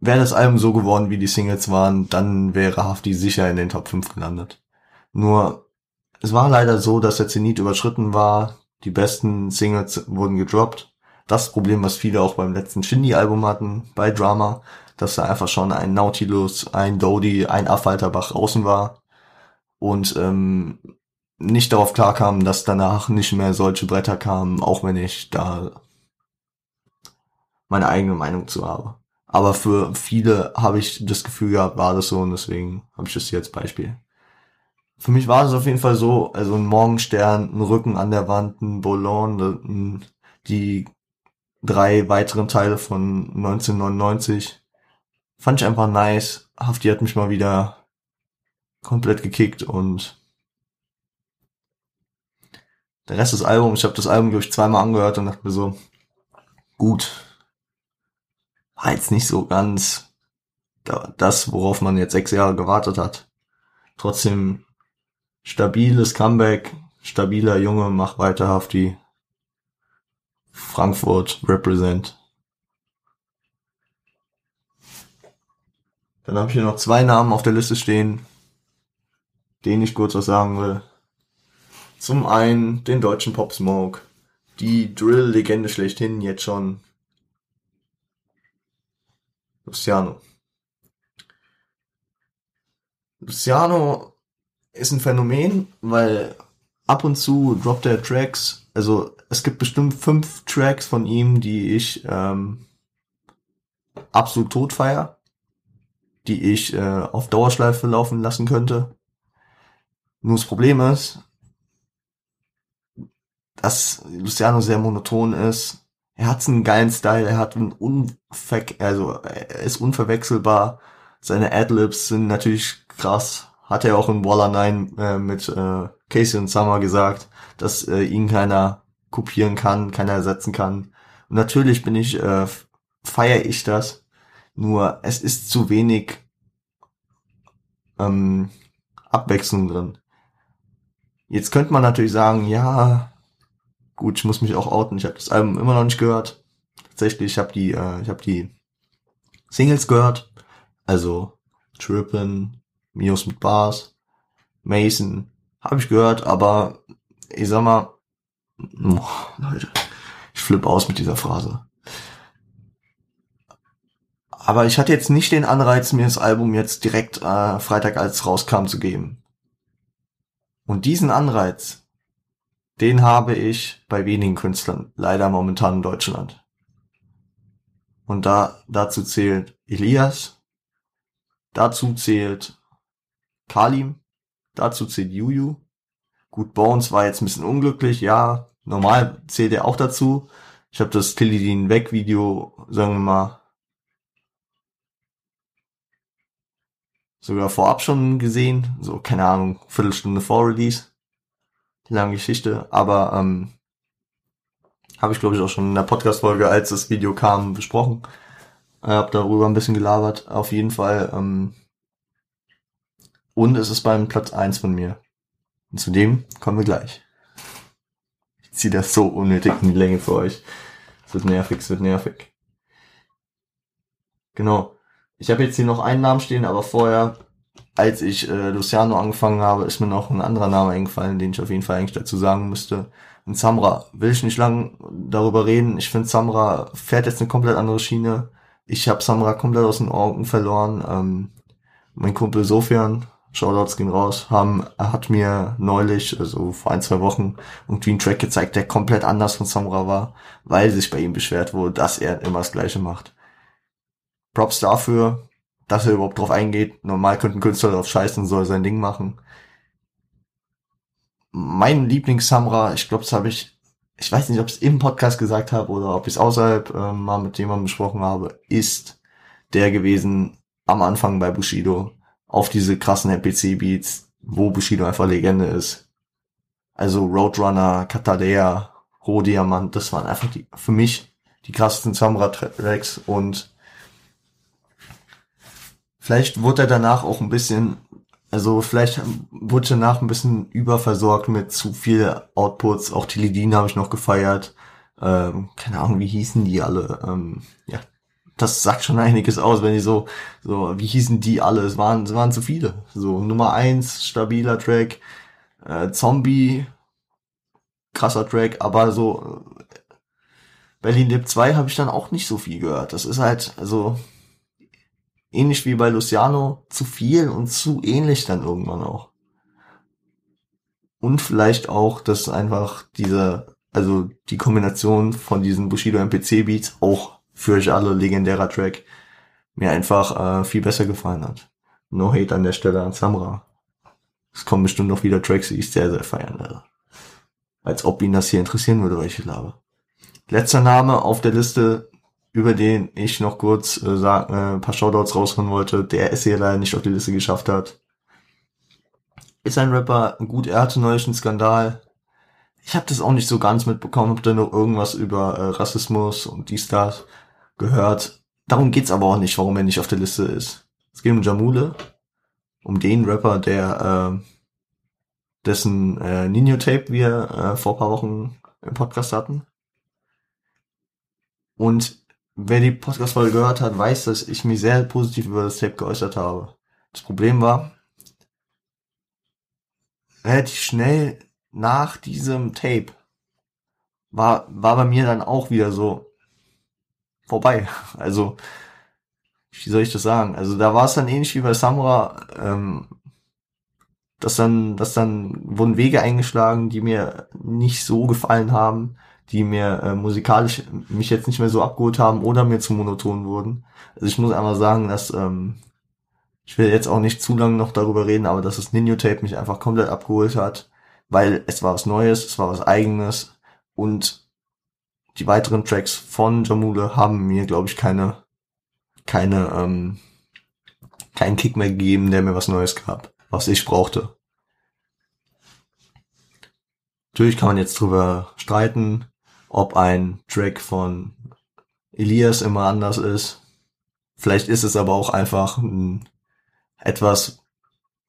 wäre das Album so geworden, wie die Singles waren, dann wäre Hafti sicher in den Top 5 gelandet. Nur, es war leider so, dass der Zenit überschritten war. Die besten Singles wurden gedroppt. Das Problem, was viele auch beim letzten Shindy-Album hatten, bei Drama, dass da einfach schon ein Nautilus, ein Dodie, ein Affalterbach außen war. Und ähm, nicht darauf klarkam, dass danach nicht mehr solche Bretter kamen, auch wenn ich da meine eigene Meinung zu habe. Aber für viele habe ich das Gefühl gehabt, war das so und deswegen habe ich das hier als Beispiel. Für mich war es auf jeden Fall so, also ein Morgenstern, ein Rücken an der Wand, ein Boulogne, die drei weiteren Teile von 1999. Fand ich einfach nice. Hafti hat mich mal wieder komplett gekickt und der Rest des Albums, ich habe das Album, glaube ich, zweimal angehört und dachte mir so, gut, war jetzt nicht so ganz das, worauf man jetzt sechs Jahre gewartet hat. Trotzdem stabiles Comeback, stabiler Junge, mach weiter Hafti. Frankfurt represent. Dann habe ich hier noch zwei Namen auf der Liste stehen, denen ich kurz was sagen will. Zum einen den deutschen Pop Smoke, die Drill-Legende schlechthin jetzt schon. Luciano. Luciano ist ein Phänomen, weil ab und zu droppt er Tracks. Also es gibt bestimmt fünf Tracks von ihm, die ich ähm, absolut tot feier, die ich äh, auf Dauerschleife laufen lassen könnte. Nur das Problem ist, dass Luciano sehr monoton ist. Er hat einen geilen Style, er hat einen unver also er ist unverwechselbar. Seine Adlibs sind natürlich krass. Hat er auch in Waller 9 äh, mit äh, Casey und Summer gesagt, dass äh, ihn keiner kopieren kann, keiner ersetzen kann. Und natürlich bin ich, äh, feiere ich das. Nur es ist zu wenig ähm, Abwechslung drin. Jetzt könnte man natürlich sagen, ja, gut, ich muss mich auch outen. Ich habe das Album immer noch nicht gehört. Tatsächlich, ich habe die, äh, ich habe die Singles gehört. Also Trippin, Mios mit Bars, Mason, habe ich gehört, aber ich sag mal, oh, Leute, ich flippe aus mit dieser Phrase. Aber ich hatte jetzt nicht den Anreiz, mir das Album jetzt direkt äh, Freitag als rauskam zu geben. Und diesen Anreiz, den habe ich bei wenigen Künstlern, leider momentan in Deutschland. Und da, dazu zählt Elias, dazu zählt Kalim, dazu zählt Juju. Gut, Bones war jetzt ein bisschen unglücklich, ja, normal zählt er auch dazu. Ich habe das Tilidin weg Video, sagen wir mal, sogar vorab schon gesehen, so keine Ahnung, Viertelstunde vor Release lange Geschichte, aber ähm, habe ich glaube ich auch schon in der Podcast-Folge, als das Video kam, besprochen. Äh, hab darüber ein bisschen gelabert. Auf jeden Fall. Ähm, und es ist beim Platz eins von mir. Und zu dem kommen wir gleich. Ich ziehe das so unnötig in die Länge für euch. Es wird nervig, es wird nervig. Genau. Ich habe jetzt hier noch einen Namen stehen, aber vorher als ich äh, Luciano angefangen habe, ist mir noch ein anderer Name eingefallen, den ich auf jeden Fall eigentlich dazu sagen müsste. Und Samra, will ich nicht lang darüber reden. Ich finde, Samra fährt jetzt eine komplett andere Schiene. Ich habe Samra komplett aus den Augen verloren. Ähm, mein Kumpel Sofian, Shoutouts gehen raus, haben, hat mir neulich, also vor ein, zwei Wochen, irgendwie einen Track gezeigt, der komplett anders von Samra war, weil sich bei ihm beschwert wurde, dass er immer das Gleiche macht. Props dafür, dass er überhaupt drauf eingeht. Normal könnte ein Künstler drauf scheißen soll sein Ding machen. Mein Lieblings-Samra, ich glaube, das habe ich, ich weiß nicht, ob ich es im Podcast gesagt habe oder ob ich es außerhalb äh, mal mit jemandem besprochen habe, ist der gewesen am Anfang bei Bushido auf diese krassen NPC-Beats, wo Bushido einfach Legende ist. Also Roadrunner, Katalea, Rohdiamant, das waren einfach die, für mich die krassesten Samra-Tracks und Vielleicht wurde er danach auch ein bisschen, also vielleicht wurde er danach ein bisschen überversorgt mit zu viel Outputs. Auch die Lidin habe ich noch gefeiert. Ähm, keine Ahnung, wie hießen die alle? Ähm, ja, das sagt schon einiges aus, wenn die so, so, wie hießen die alle? Es waren, es waren zu viele. So, Nummer eins, stabiler Track, äh, Zombie, krasser Track, aber so, äh, Berlin Dip 2 habe ich dann auch nicht so viel gehört. Das ist halt, also, ähnlich wie bei Luciano, zu viel und zu ähnlich dann irgendwann auch. Und vielleicht auch, dass einfach diese, also die Kombination von diesen Bushido MPC Beats, auch für euch alle legendärer Track, mir einfach äh, viel besser gefallen hat. No hate an der Stelle an Samra. Es kommen bestimmt noch wieder Tracks, die ich sehr, sehr feiern werde. Als ob ihn das hier interessieren würde, welche Labe. Letzter Name auf der Liste, über den ich noch kurz äh, sag, äh, ein paar Shoutouts rausholen wollte, der es hier leider nicht auf die Liste geschafft hat. Ist ein Rapper, gut, er hatte neulich einen Skandal. Ich habe das auch nicht so ganz mitbekommen, hab da noch irgendwas über äh, Rassismus und dies, das gehört. Darum geht's aber auch nicht, warum er nicht auf der Liste ist. Es geht um Jamule, um den Rapper, der äh, dessen äh, Nino-Tape wir äh, vor paar Wochen im Podcast hatten. Und wer die Podcast-Folge gehört hat, weiß, dass ich mich sehr positiv über das Tape geäußert habe. Das Problem war, relativ schnell nach diesem Tape war, war bei mir dann auch wieder so vorbei. Also, wie soll ich das sagen? Also da war es dann ähnlich wie bei Samura, ähm, dass dann, dass dann wurden Wege eingeschlagen, die mir nicht so gefallen haben die mir äh, musikalisch mich jetzt nicht mehr so abgeholt haben oder mir zu monoton wurden. Also ich muss einmal sagen, dass ähm, ich will jetzt auch nicht zu lange noch darüber reden, aber dass das Nino Tape mich einfach komplett abgeholt hat, weil es war was Neues, es war was Eigenes und die weiteren Tracks von Jamule haben mir, glaube ich, keine keine ähm, keinen Kick mehr gegeben, der mir was Neues gab, was ich brauchte. Natürlich kann man jetzt drüber streiten, ob ein Track von Elias immer anders ist. Vielleicht ist es aber auch einfach ein, etwas,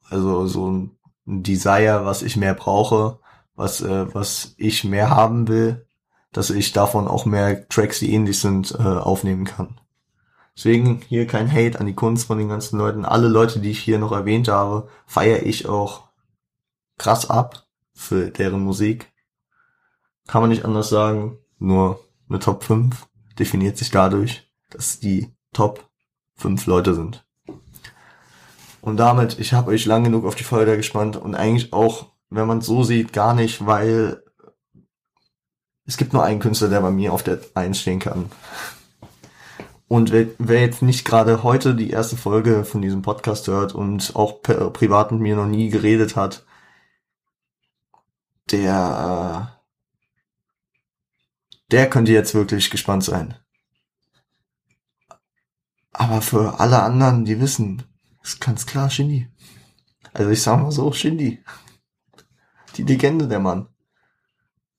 also so ein Desire, was ich mehr brauche, was, äh, was ich mehr haben will, dass ich davon auch mehr Tracks, die ähnlich sind, äh, aufnehmen kann. Deswegen hier kein Hate an die Kunst von den ganzen Leuten. Alle Leute, die ich hier noch erwähnt habe, feiere ich auch krass ab für deren Musik. Kann man nicht anders sagen. Nur eine Top 5 definiert sich dadurch, dass die Top 5 Leute sind. Und damit, ich habe euch lang genug auf die Folge gespannt und eigentlich auch, wenn man es so sieht, gar nicht, weil es gibt nur einen Künstler, der bei mir auf der 1 stehen kann. Und wer, wer jetzt nicht gerade heute die erste Folge von diesem Podcast hört und auch privat mit mir noch nie geredet hat, der der könnte jetzt wirklich gespannt sein. Aber für alle anderen, die wissen, ist ganz klar Shindy. Also ich sag mal so, Shindy. Die Legende der Mann.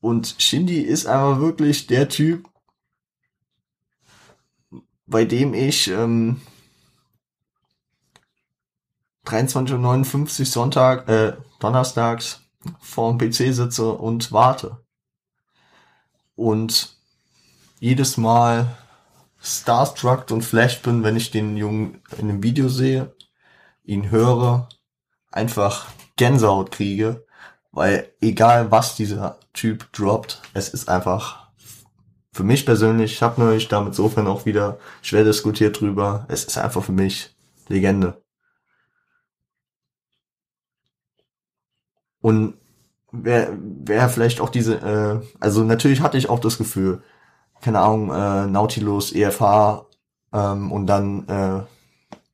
Und Shindy ist einfach wirklich der Typ, bei dem ich ähm, 23.59 Uhr Sonntag, äh, donnerstags vorm PC sitze und warte und jedes Mal starstruck und flashed bin, wenn ich den Jungen in einem Video sehe, ihn höre, einfach Gänsehaut kriege, weil egal was dieser Typ droppt, es ist einfach für mich persönlich, ich habe neulich damit sofern auch wieder schwer diskutiert drüber, es ist einfach für mich Legende. Und wäre wär vielleicht auch diese, äh, also natürlich hatte ich auch das Gefühl, keine Ahnung, äh, Nautilus, EFH ähm, und dann äh,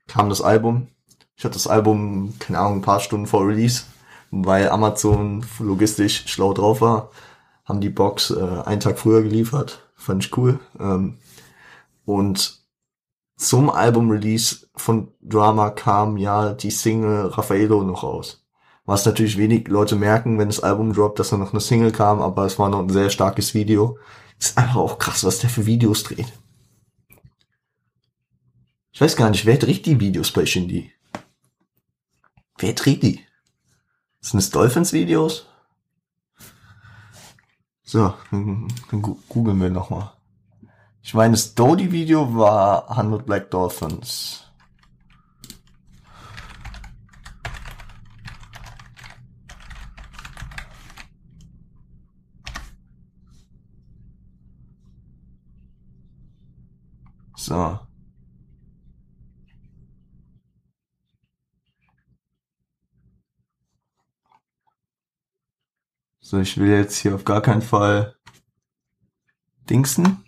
kam das Album. Ich hatte das Album, keine Ahnung, ein paar Stunden vor Release, weil Amazon logistisch schlau drauf war, haben die Box äh, einen Tag früher geliefert. Fand ich cool. Ähm, und zum Album-Release von Drama kam ja die Single Raffaello noch raus. Was natürlich wenig Leute merken, wenn das Album droppt, dass da noch eine Single kam, aber es war noch ein sehr starkes Video. Ist einfach auch krass, was der für Videos dreht. Ich weiß gar nicht, wer dreht die Videos bei Shindy? Wer dreht die? Sind es Dolphins-Videos? So, dann googeln wir nochmal. Ich meine, das Dodie-Video war 100 Black Dolphins. So. So, ich will jetzt hier auf gar keinen Fall dingsen.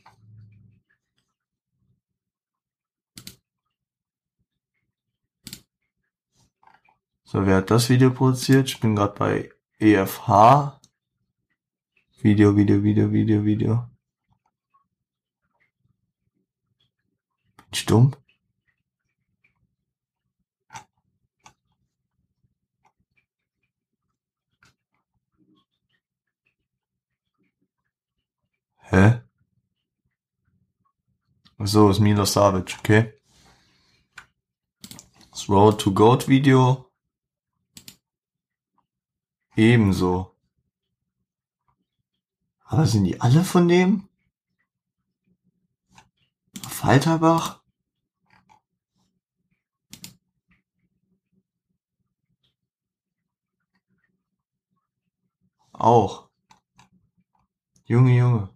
So, wer hat das Video produziert? Ich bin gerade bei EFH. Video, Video, Video, Video, Video. Dumm? Hä? So, ist Milo Savage, okay. Das Road to Goat Video. Ebenso. Aber sind die alle von dem? Falterbach? Auch. Junge, Junge.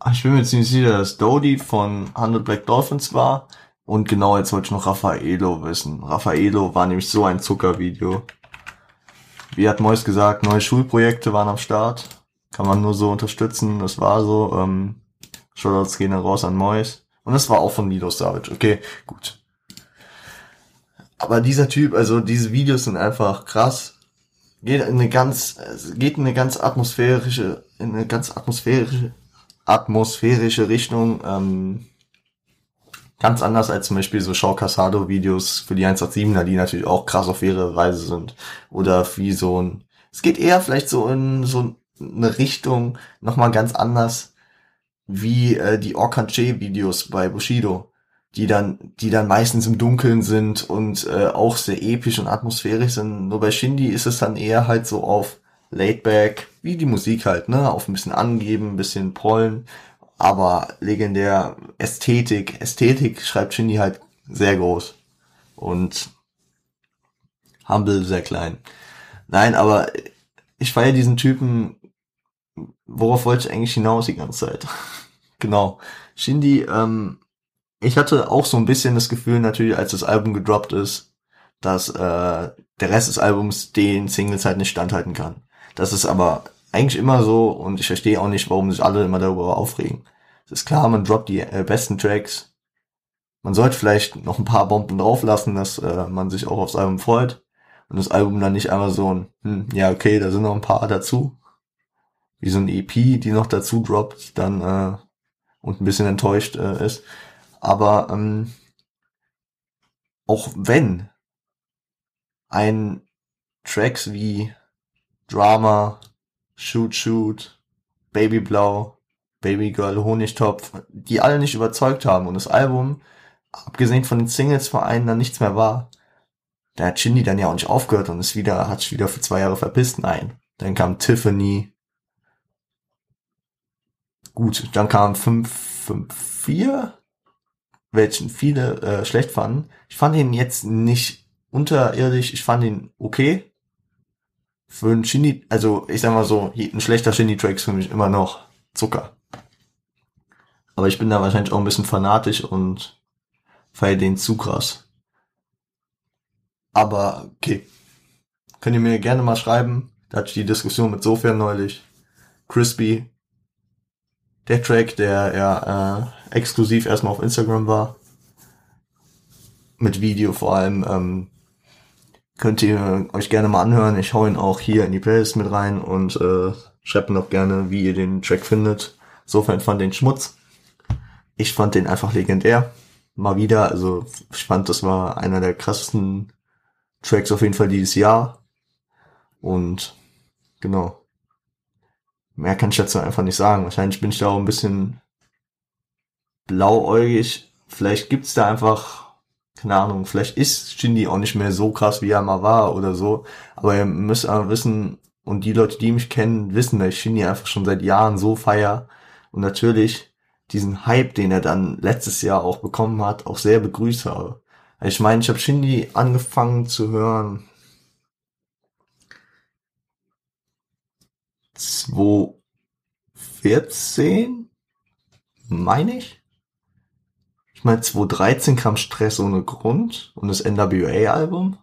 Ah, ich bin mir ziemlich sicher, dass Dodie von 100 Black Dolphins war. Und genau, jetzt wollte ich noch Raffaello wissen. Raffaello war nämlich so ein Zuckervideo. Wie hat Mois gesagt, neue Schulprojekte waren am Start. Kann man nur so unterstützen. Das war so. Ähm, Shoutouts gehen dann raus an Mois. Und das war auch von Lido Savage. Okay, gut. Aber dieser Typ, also diese Videos sind einfach krass. Geht in eine ganz, geht in eine ganz atmosphärische, in eine ganz atmosphärische atmosphärische Richtung. Ähm, ganz anders als zum Beispiel so Shaw Casado Videos für die 187er, die natürlich auch krass auf ihre Reise sind. Oder wie so ein, es geht eher vielleicht so in so eine Richtung nochmal ganz anders wie äh, die Orkanche Videos bei Bushido, die dann, die dann meistens im Dunkeln sind und äh, auch sehr episch und atmosphärisch sind. Nur bei Shindy ist es dann eher halt so auf laid back, wie die Musik halt, ne, auf ein bisschen angeben, ein bisschen pollen, aber legendär Ästhetik, Ästhetik schreibt Shindy halt sehr groß und Humble sehr klein. Nein, aber ich feiere diesen Typen, worauf wollte ich eigentlich hinaus die ganze Zeit? genau. Shindy, ähm, ich hatte auch so ein bisschen das Gefühl natürlich, als das Album gedroppt ist, dass äh, der Rest des Albums den Singles halt nicht standhalten kann. Das ist aber eigentlich immer so und ich verstehe auch nicht, warum sich alle immer darüber aufregen. Es ist klar, man droppt die äh, besten Tracks. Man sollte vielleicht noch ein paar Bomben drauflassen, dass äh, man sich auch aufs Album freut. Und das Album dann nicht einmal so ein, hm, ja okay, da sind noch ein paar dazu. Wie so ein EP, die noch dazu droppt, dann äh, und ein bisschen enttäuscht äh, ist. Aber ähm, auch wenn ein Tracks wie Drama, Shoot Shoot, Baby Blau, Baby Girl, Honigtopf, die alle nicht überzeugt haben und das Album, abgesehen von den Singles vor dann nichts mehr war. Da hat Shindy dann ja auch nicht aufgehört und ist wieder, hat sich wieder für zwei Jahre verpisst. Nein. Dann kam Tiffany. Gut, dann kam 5, 5, 4, welchen viele äh, schlecht fanden. Ich fand ihn jetzt nicht unterirdisch, ich fand ihn okay für ein Shindy, also ich sag mal so, ein schlechter Shindy-Track ist für mich immer noch Zucker. Aber ich bin da wahrscheinlich auch ein bisschen fanatisch und feier den zu krass. Aber okay. Könnt ihr mir gerne mal schreiben. Da hatte ich die Diskussion mit Sofia neulich. Crispy. Der Track, der ja äh, exklusiv erstmal auf Instagram war. Mit Video vor allem. Ähm, könnt ihr euch gerne mal anhören. Ich hau ihn auch hier in die Playlist mit rein und äh, schreibt mir auch gerne, wie ihr den Track findet. Sofern fand den Schmutz. Ich fand den einfach legendär. Mal wieder, also ich fand, das war einer der krassesten Tracks auf jeden Fall dieses Jahr. Und genau. Mehr kann ich dazu einfach nicht sagen. Wahrscheinlich bin ich da auch ein bisschen blauäugig. Vielleicht gibt's da einfach keine Ahnung, vielleicht ist Shindy auch nicht mehr so krass, wie er mal war oder so. Aber ihr müsst aber wissen, und die Leute, die mich kennen, wissen, dass ich Shindy einfach schon seit Jahren so feier. Und natürlich diesen Hype, den er dann letztes Jahr auch bekommen hat, auch sehr begrüßt habe. Ich meine, ich habe Shindy angefangen zu hören 2014, meine ich. Ich meine, 2013 kam Stress ohne Grund und das NWA-Album.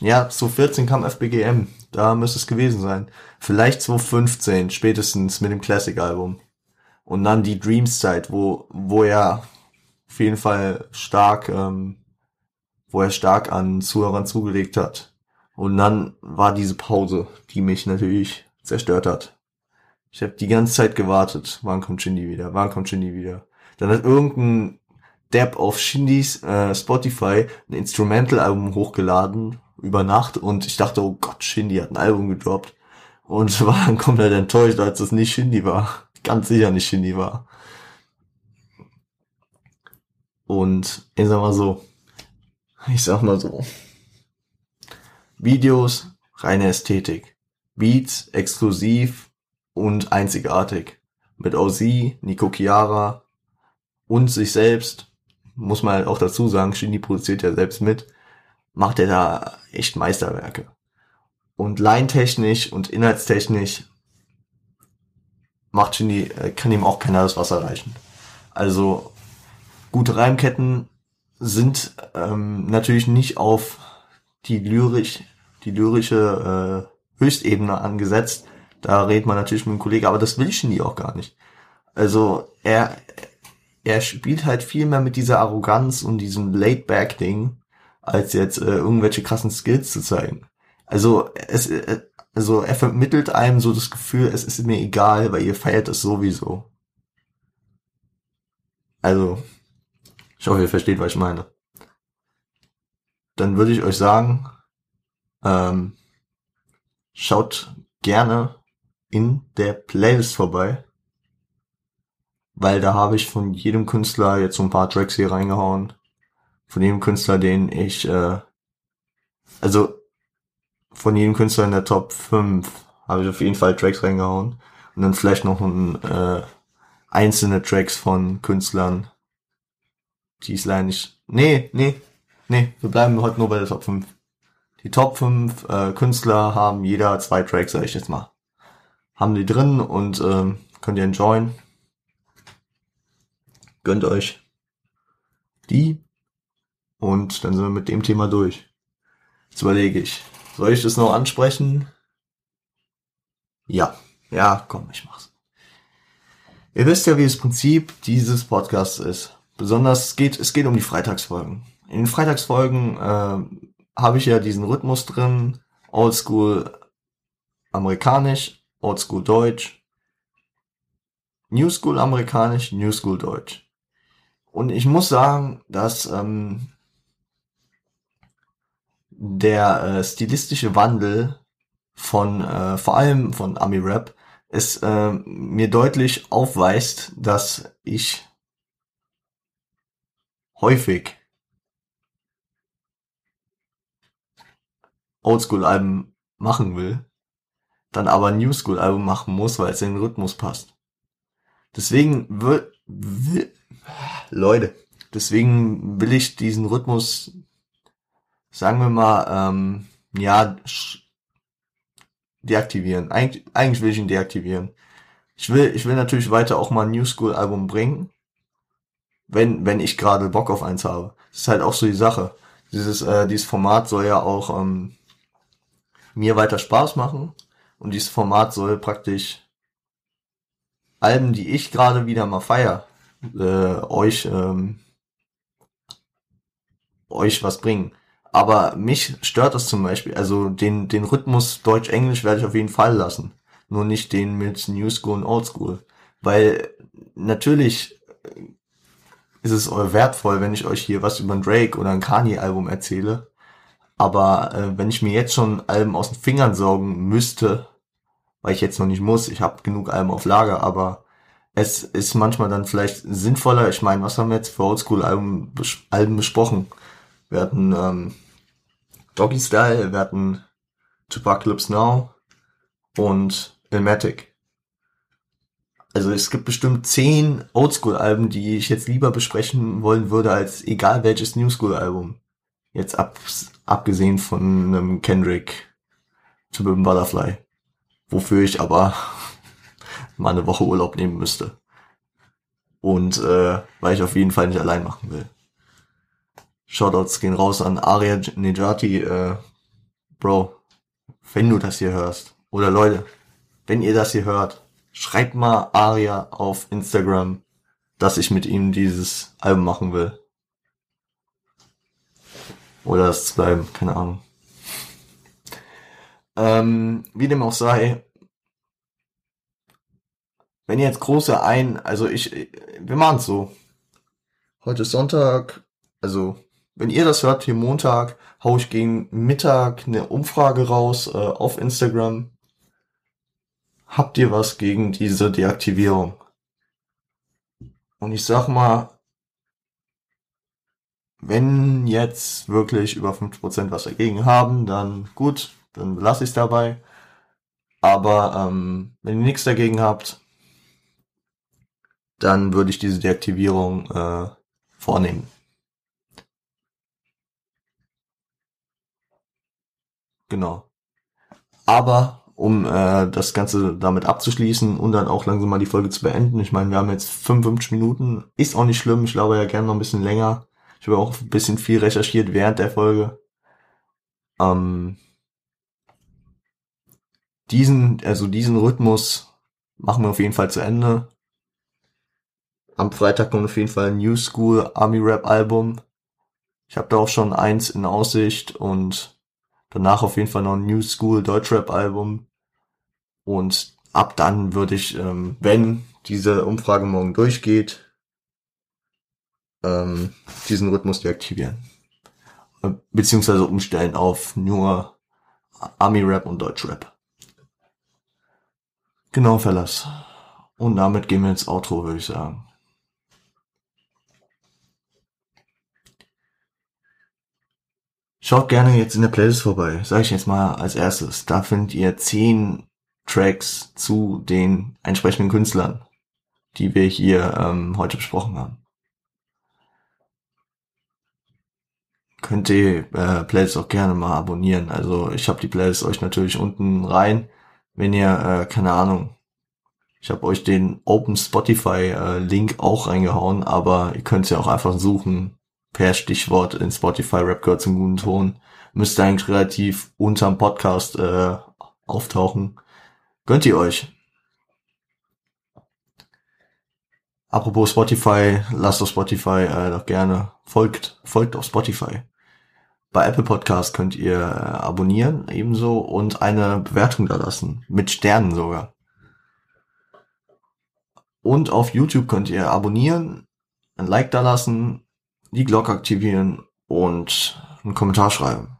Ja, 2014 kam FBGM. Da müsste es gewesen sein. Vielleicht 2015, spätestens mit dem Classic-Album. Und dann die Dreams-Zeit, wo, wo er auf jeden Fall stark, ähm, wo er stark an Zuhörern zugelegt hat. Und dann war diese Pause, die mich natürlich zerstört hat. Ich habe die ganze Zeit gewartet, wann kommt Shindy wieder, wann kommt Shindy wieder. Dann hat irgendein Depp auf Shindys äh, Spotify ein Instrumental-Album hochgeladen über Nacht und ich dachte, oh Gott, Shindy hat ein Album gedroppt und war dann komplett enttäuscht, als es nicht Shindy war. Ganz sicher nicht Shindy war. Und ich sag mal so, ich sag mal so, Videos, reine Ästhetik, Beats, exklusiv und einzigartig. Mit OZ, Nico Chiara und sich selbst, muss man halt auch dazu sagen, Shindy produziert ja selbst mit, macht er da echt Meisterwerke. Und line-technisch und inhaltstechnisch macht Shindy, äh, kann ihm auch keiner das Wasser reichen. Also gute Reimketten sind ähm, natürlich nicht auf die lyrisch, die lyrische äh, Höchstebene angesetzt. Da redet man natürlich mit dem Kollegen, aber das will Shindy auch gar nicht. Also er, er spielt halt viel mehr mit dieser Arroganz und diesem Laid-Back-Ding, als jetzt äh, irgendwelche krassen Skills zu zeigen. Also es, äh, also er vermittelt einem so das Gefühl, es ist mir egal, weil ihr feiert es sowieso. Also, ich hoffe, ihr versteht, was ich meine. Dann würde ich euch sagen, ähm, schaut gerne in der Playlist vorbei, weil da habe ich von jedem Künstler jetzt so ein paar Tracks hier reingehauen. Von jedem Künstler, den ich, äh, also von jedem Künstler in der Top 5 habe ich auf jeden Fall Tracks reingehauen. Und dann vielleicht noch ein, äh, einzelne Tracks von Künstlern, die es leider nicht. Nee, nee, nee, wir bleiben heute nur bei der Top 5. Die Top 5 äh, Künstler haben jeder zwei Tracks, sag ich jetzt mal. Haben die drin und ähm, könnt ihr enjoyen. Gönnt euch die. Und dann sind wir mit dem Thema durch. Jetzt überlege ich. Soll ich das noch ansprechen? Ja. Ja, komm, ich mach's. Ihr wisst ja, wie das Prinzip dieses Podcasts ist. Besonders es geht, es geht um die Freitagsfolgen. In den Freitagsfolgen äh, habe ich ja diesen Rhythmus drin. Oldschool amerikanisch, Oldschool deutsch, New School amerikanisch, New School deutsch. Und ich muss sagen, dass ähm, der äh, stilistische Wandel von äh, vor allem von Ami Rap es äh, mir deutlich aufweist, dass ich häufig Oldschool-Alben machen will, dann aber ein Newschool-Album machen muss, weil es in den Rhythmus passt. Deswegen will, will Leute, deswegen will ich diesen Rhythmus sagen wir mal, ähm, ja, deaktivieren. Eig eigentlich will ich ihn deaktivieren. Ich will, ich will natürlich weiter auch mal ein New School Album bringen, wenn, wenn ich gerade Bock auf eins habe. Das ist halt auch so die Sache. Dieses, äh, dieses Format soll ja auch ähm, mir weiter Spaß machen und dieses Format soll praktisch Alben, die ich gerade wieder mal feier, äh, euch ähm, euch was bringen. Aber mich stört das zum Beispiel. Also den, den Rhythmus Deutsch-Englisch werde ich auf jeden Fall lassen. Nur nicht den mit New School und Old School. Weil natürlich ist es wertvoll, wenn ich euch hier was über ein Drake oder ein Kanye-Album erzähle. Aber äh, wenn ich mir jetzt schon Alben aus den Fingern saugen müsste, weil ich jetzt noch nicht muss, ich habe genug Alben auf Lager, aber es ist manchmal dann vielleicht sinnvoller. Ich meine, was haben wir jetzt für Oldschool-Alben Alben besprochen? Wir hatten ähm, Doggy Style, wir hatten Tupacalypse Now und Ilmatic. Also es gibt bestimmt zehn Oldschool-Alben, die ich jetzt lieber besprechen wollen würde, als egal welches New School-Album. Jetzt ab, abgesehen von einem Kendrick to Butterfly. Wofür ich aber mal eine Woche Urlaub nehmen müsste. Und äh, weil ich auf jeden Fall nicht allein machen will. Shoutouts gehen raus an Aria Nejati, äh, Bro, wenn du das hier hörst, oder Leute, wenn ihr das hier hört, schreibt mal Aria auf Instagram, dass ich mit ihm dieses Album machen will. Oder es bleiben, keine Ahnung. Ähm, wie dem auch sei, wenn ihr jetzt große ein, also ich, wir machen's so. Heute ist Sonntag, also wenn ihr das hört, hier Montag, hau ich gegen Mittag eine Umfrage raus äh, auf Instagram. Habt ihr was gegen diese Deaktivierung? Und ich sag mal, wenn jetzt wirklich über 5% was dagegen haben, dann gut, dann lasse ich es dabei. Aber ähm, wenn ihr nichts dagegen habt, dann würde ich diese Deaktivierung äh, vornehmen. Genau. Aber um äh, das Ganze damit abzuschließen und dann auch langsam mal die Folge zu beenden. Ich meine, wir haben jetzt 55 Minuten. Ist auch nicht schlimm. Ich glaube ja gerne noch ein bisschen länger. Ich habe auch ein bisschen viel recherchiert während der Folge. Ähm, diesen, also diesen Rhythmus machen wir auf jeden Fall zu Ende. Am Freitag kommt auf jeden Fall ein New School Army Rap Album. Ich habe da auch schon eins in Aussicht und danach auf jeden Fall noch ein New School Deutschrap Album. Und ab dann würde ich, ähm, wenn diese Umfrage morgen durchgeht, ähm, diesen Rhythmus deaktivieren. Beziehungsweise umstellen auf nur Army Rap und Deutschrap. Genau, Verlass. Und damit gehen wir ins Outro, würde ich sagen. Schaut gerne jetzt in der Playlist vorbei, sage ich jetzt mal als erstes. Da findet ihr zehn Tracks zu den entsprechenden Künstlern, die wir hier ähm, heute besprochen haben. Könnt ihr äh, Playlist auch gerne mal abonnieren. Also ich habe die Playlist euch natürlich unten rein, wenn ihr, äh, keine Ahnung, ich habe euch den Open Spotify äh, Link auch reingehauen, aber ihr könnt ja auch einfach suchen per Stichwort in Spotify Rap gehört zum guten Ton. Müsste eigentlich relativ unterm Podcast äh, auftauchen. Gönnt ihr euch. Apropos Spotify, lasst auf Spotify äh, doch gerne, folgt, folgt auf Spotify. Bei Apple Podcast könnt ihr äh, abonnieren, ebenso, und eine Bewertung da lassen. Mit Sternen sogar. Und auf YouTube könnt ihr abonnieren, ein Like da lassen, die Glocke aktivieren und einen Kommentar schreiben.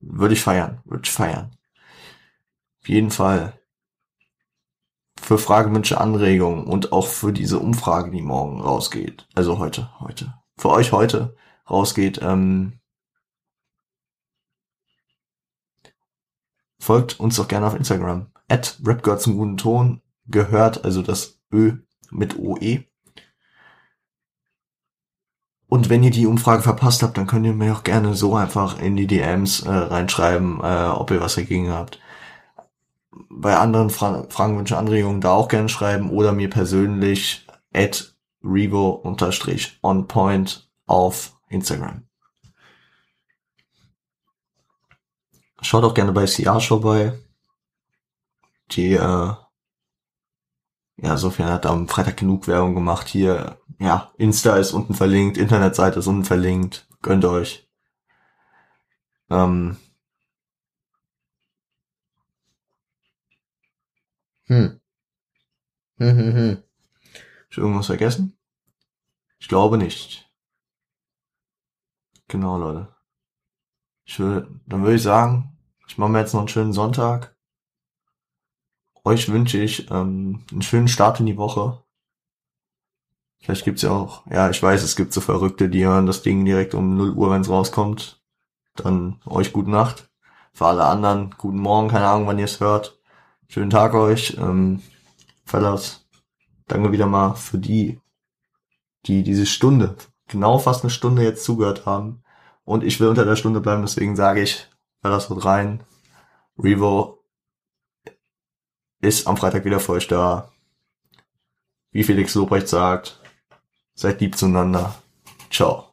Würde ich feiern, würde ich feiern. Auf jeden Fall für Fragewünsche, Anregungen und auch für diese Umfrage, die morgen rausgeht. Also heute, heute. Für euch heute rausgeht. Ähm, folgt uns doch gerne auf Instagram. At RapGirl zum guten Ton gehört, also das Ö mit OE. Und wenn ihr die Umfrage verpasst habt, dann könnt ihr mir auch gerne so einfach in die DMs äh, reinschreiben, äh, ob ihr was dagegen habt. Bei anderen Fra Fragen, Wünschen, Anregungen da auch gerne schreiben oder mir persönlich at revo-onpoint auf Instagram. Schaut auch gerne bei CR vorbei. Die, äh, ja, sofern hat am Freitag genug Werbung gemacht hier ja, Insta ist unten verlinkt, Internetseite ist unten verlinkt, gönnt euch. Ähm. Hm. Hm, hm, hm. ich irgendwas vergessen? Ich glaube nicht. Genau, Leute. Ich will, dann würde ich sagen, ich mache mir jetzt noch einen schönen Sonntag. Euch wünsche ich ähm, einen schönen Start in die Woche. Vielleicht gibt's ja auch, ja, ich weiß, es gibt so Verrückte, die hören das Ding direkt um 0 Uhr, wenn es rauskommt. Dann euch gute Nacht. Für alle anderen, guten Morgen, keine Ahnung, wann ihr es hört. Schönen Tag euch. Ähm, Fellas, danke wieder mal für die, die diese Stunde, genau fast eine Stunde jetzt zugehört haben. Und ich will unter der Stunde bleiben, deswegen sage ich, Fellas, haut rein. Revo ist am Freitag wieder für euch da. Wie Felix Lobrecht sagt, Seid lieb zueinander. Ciao.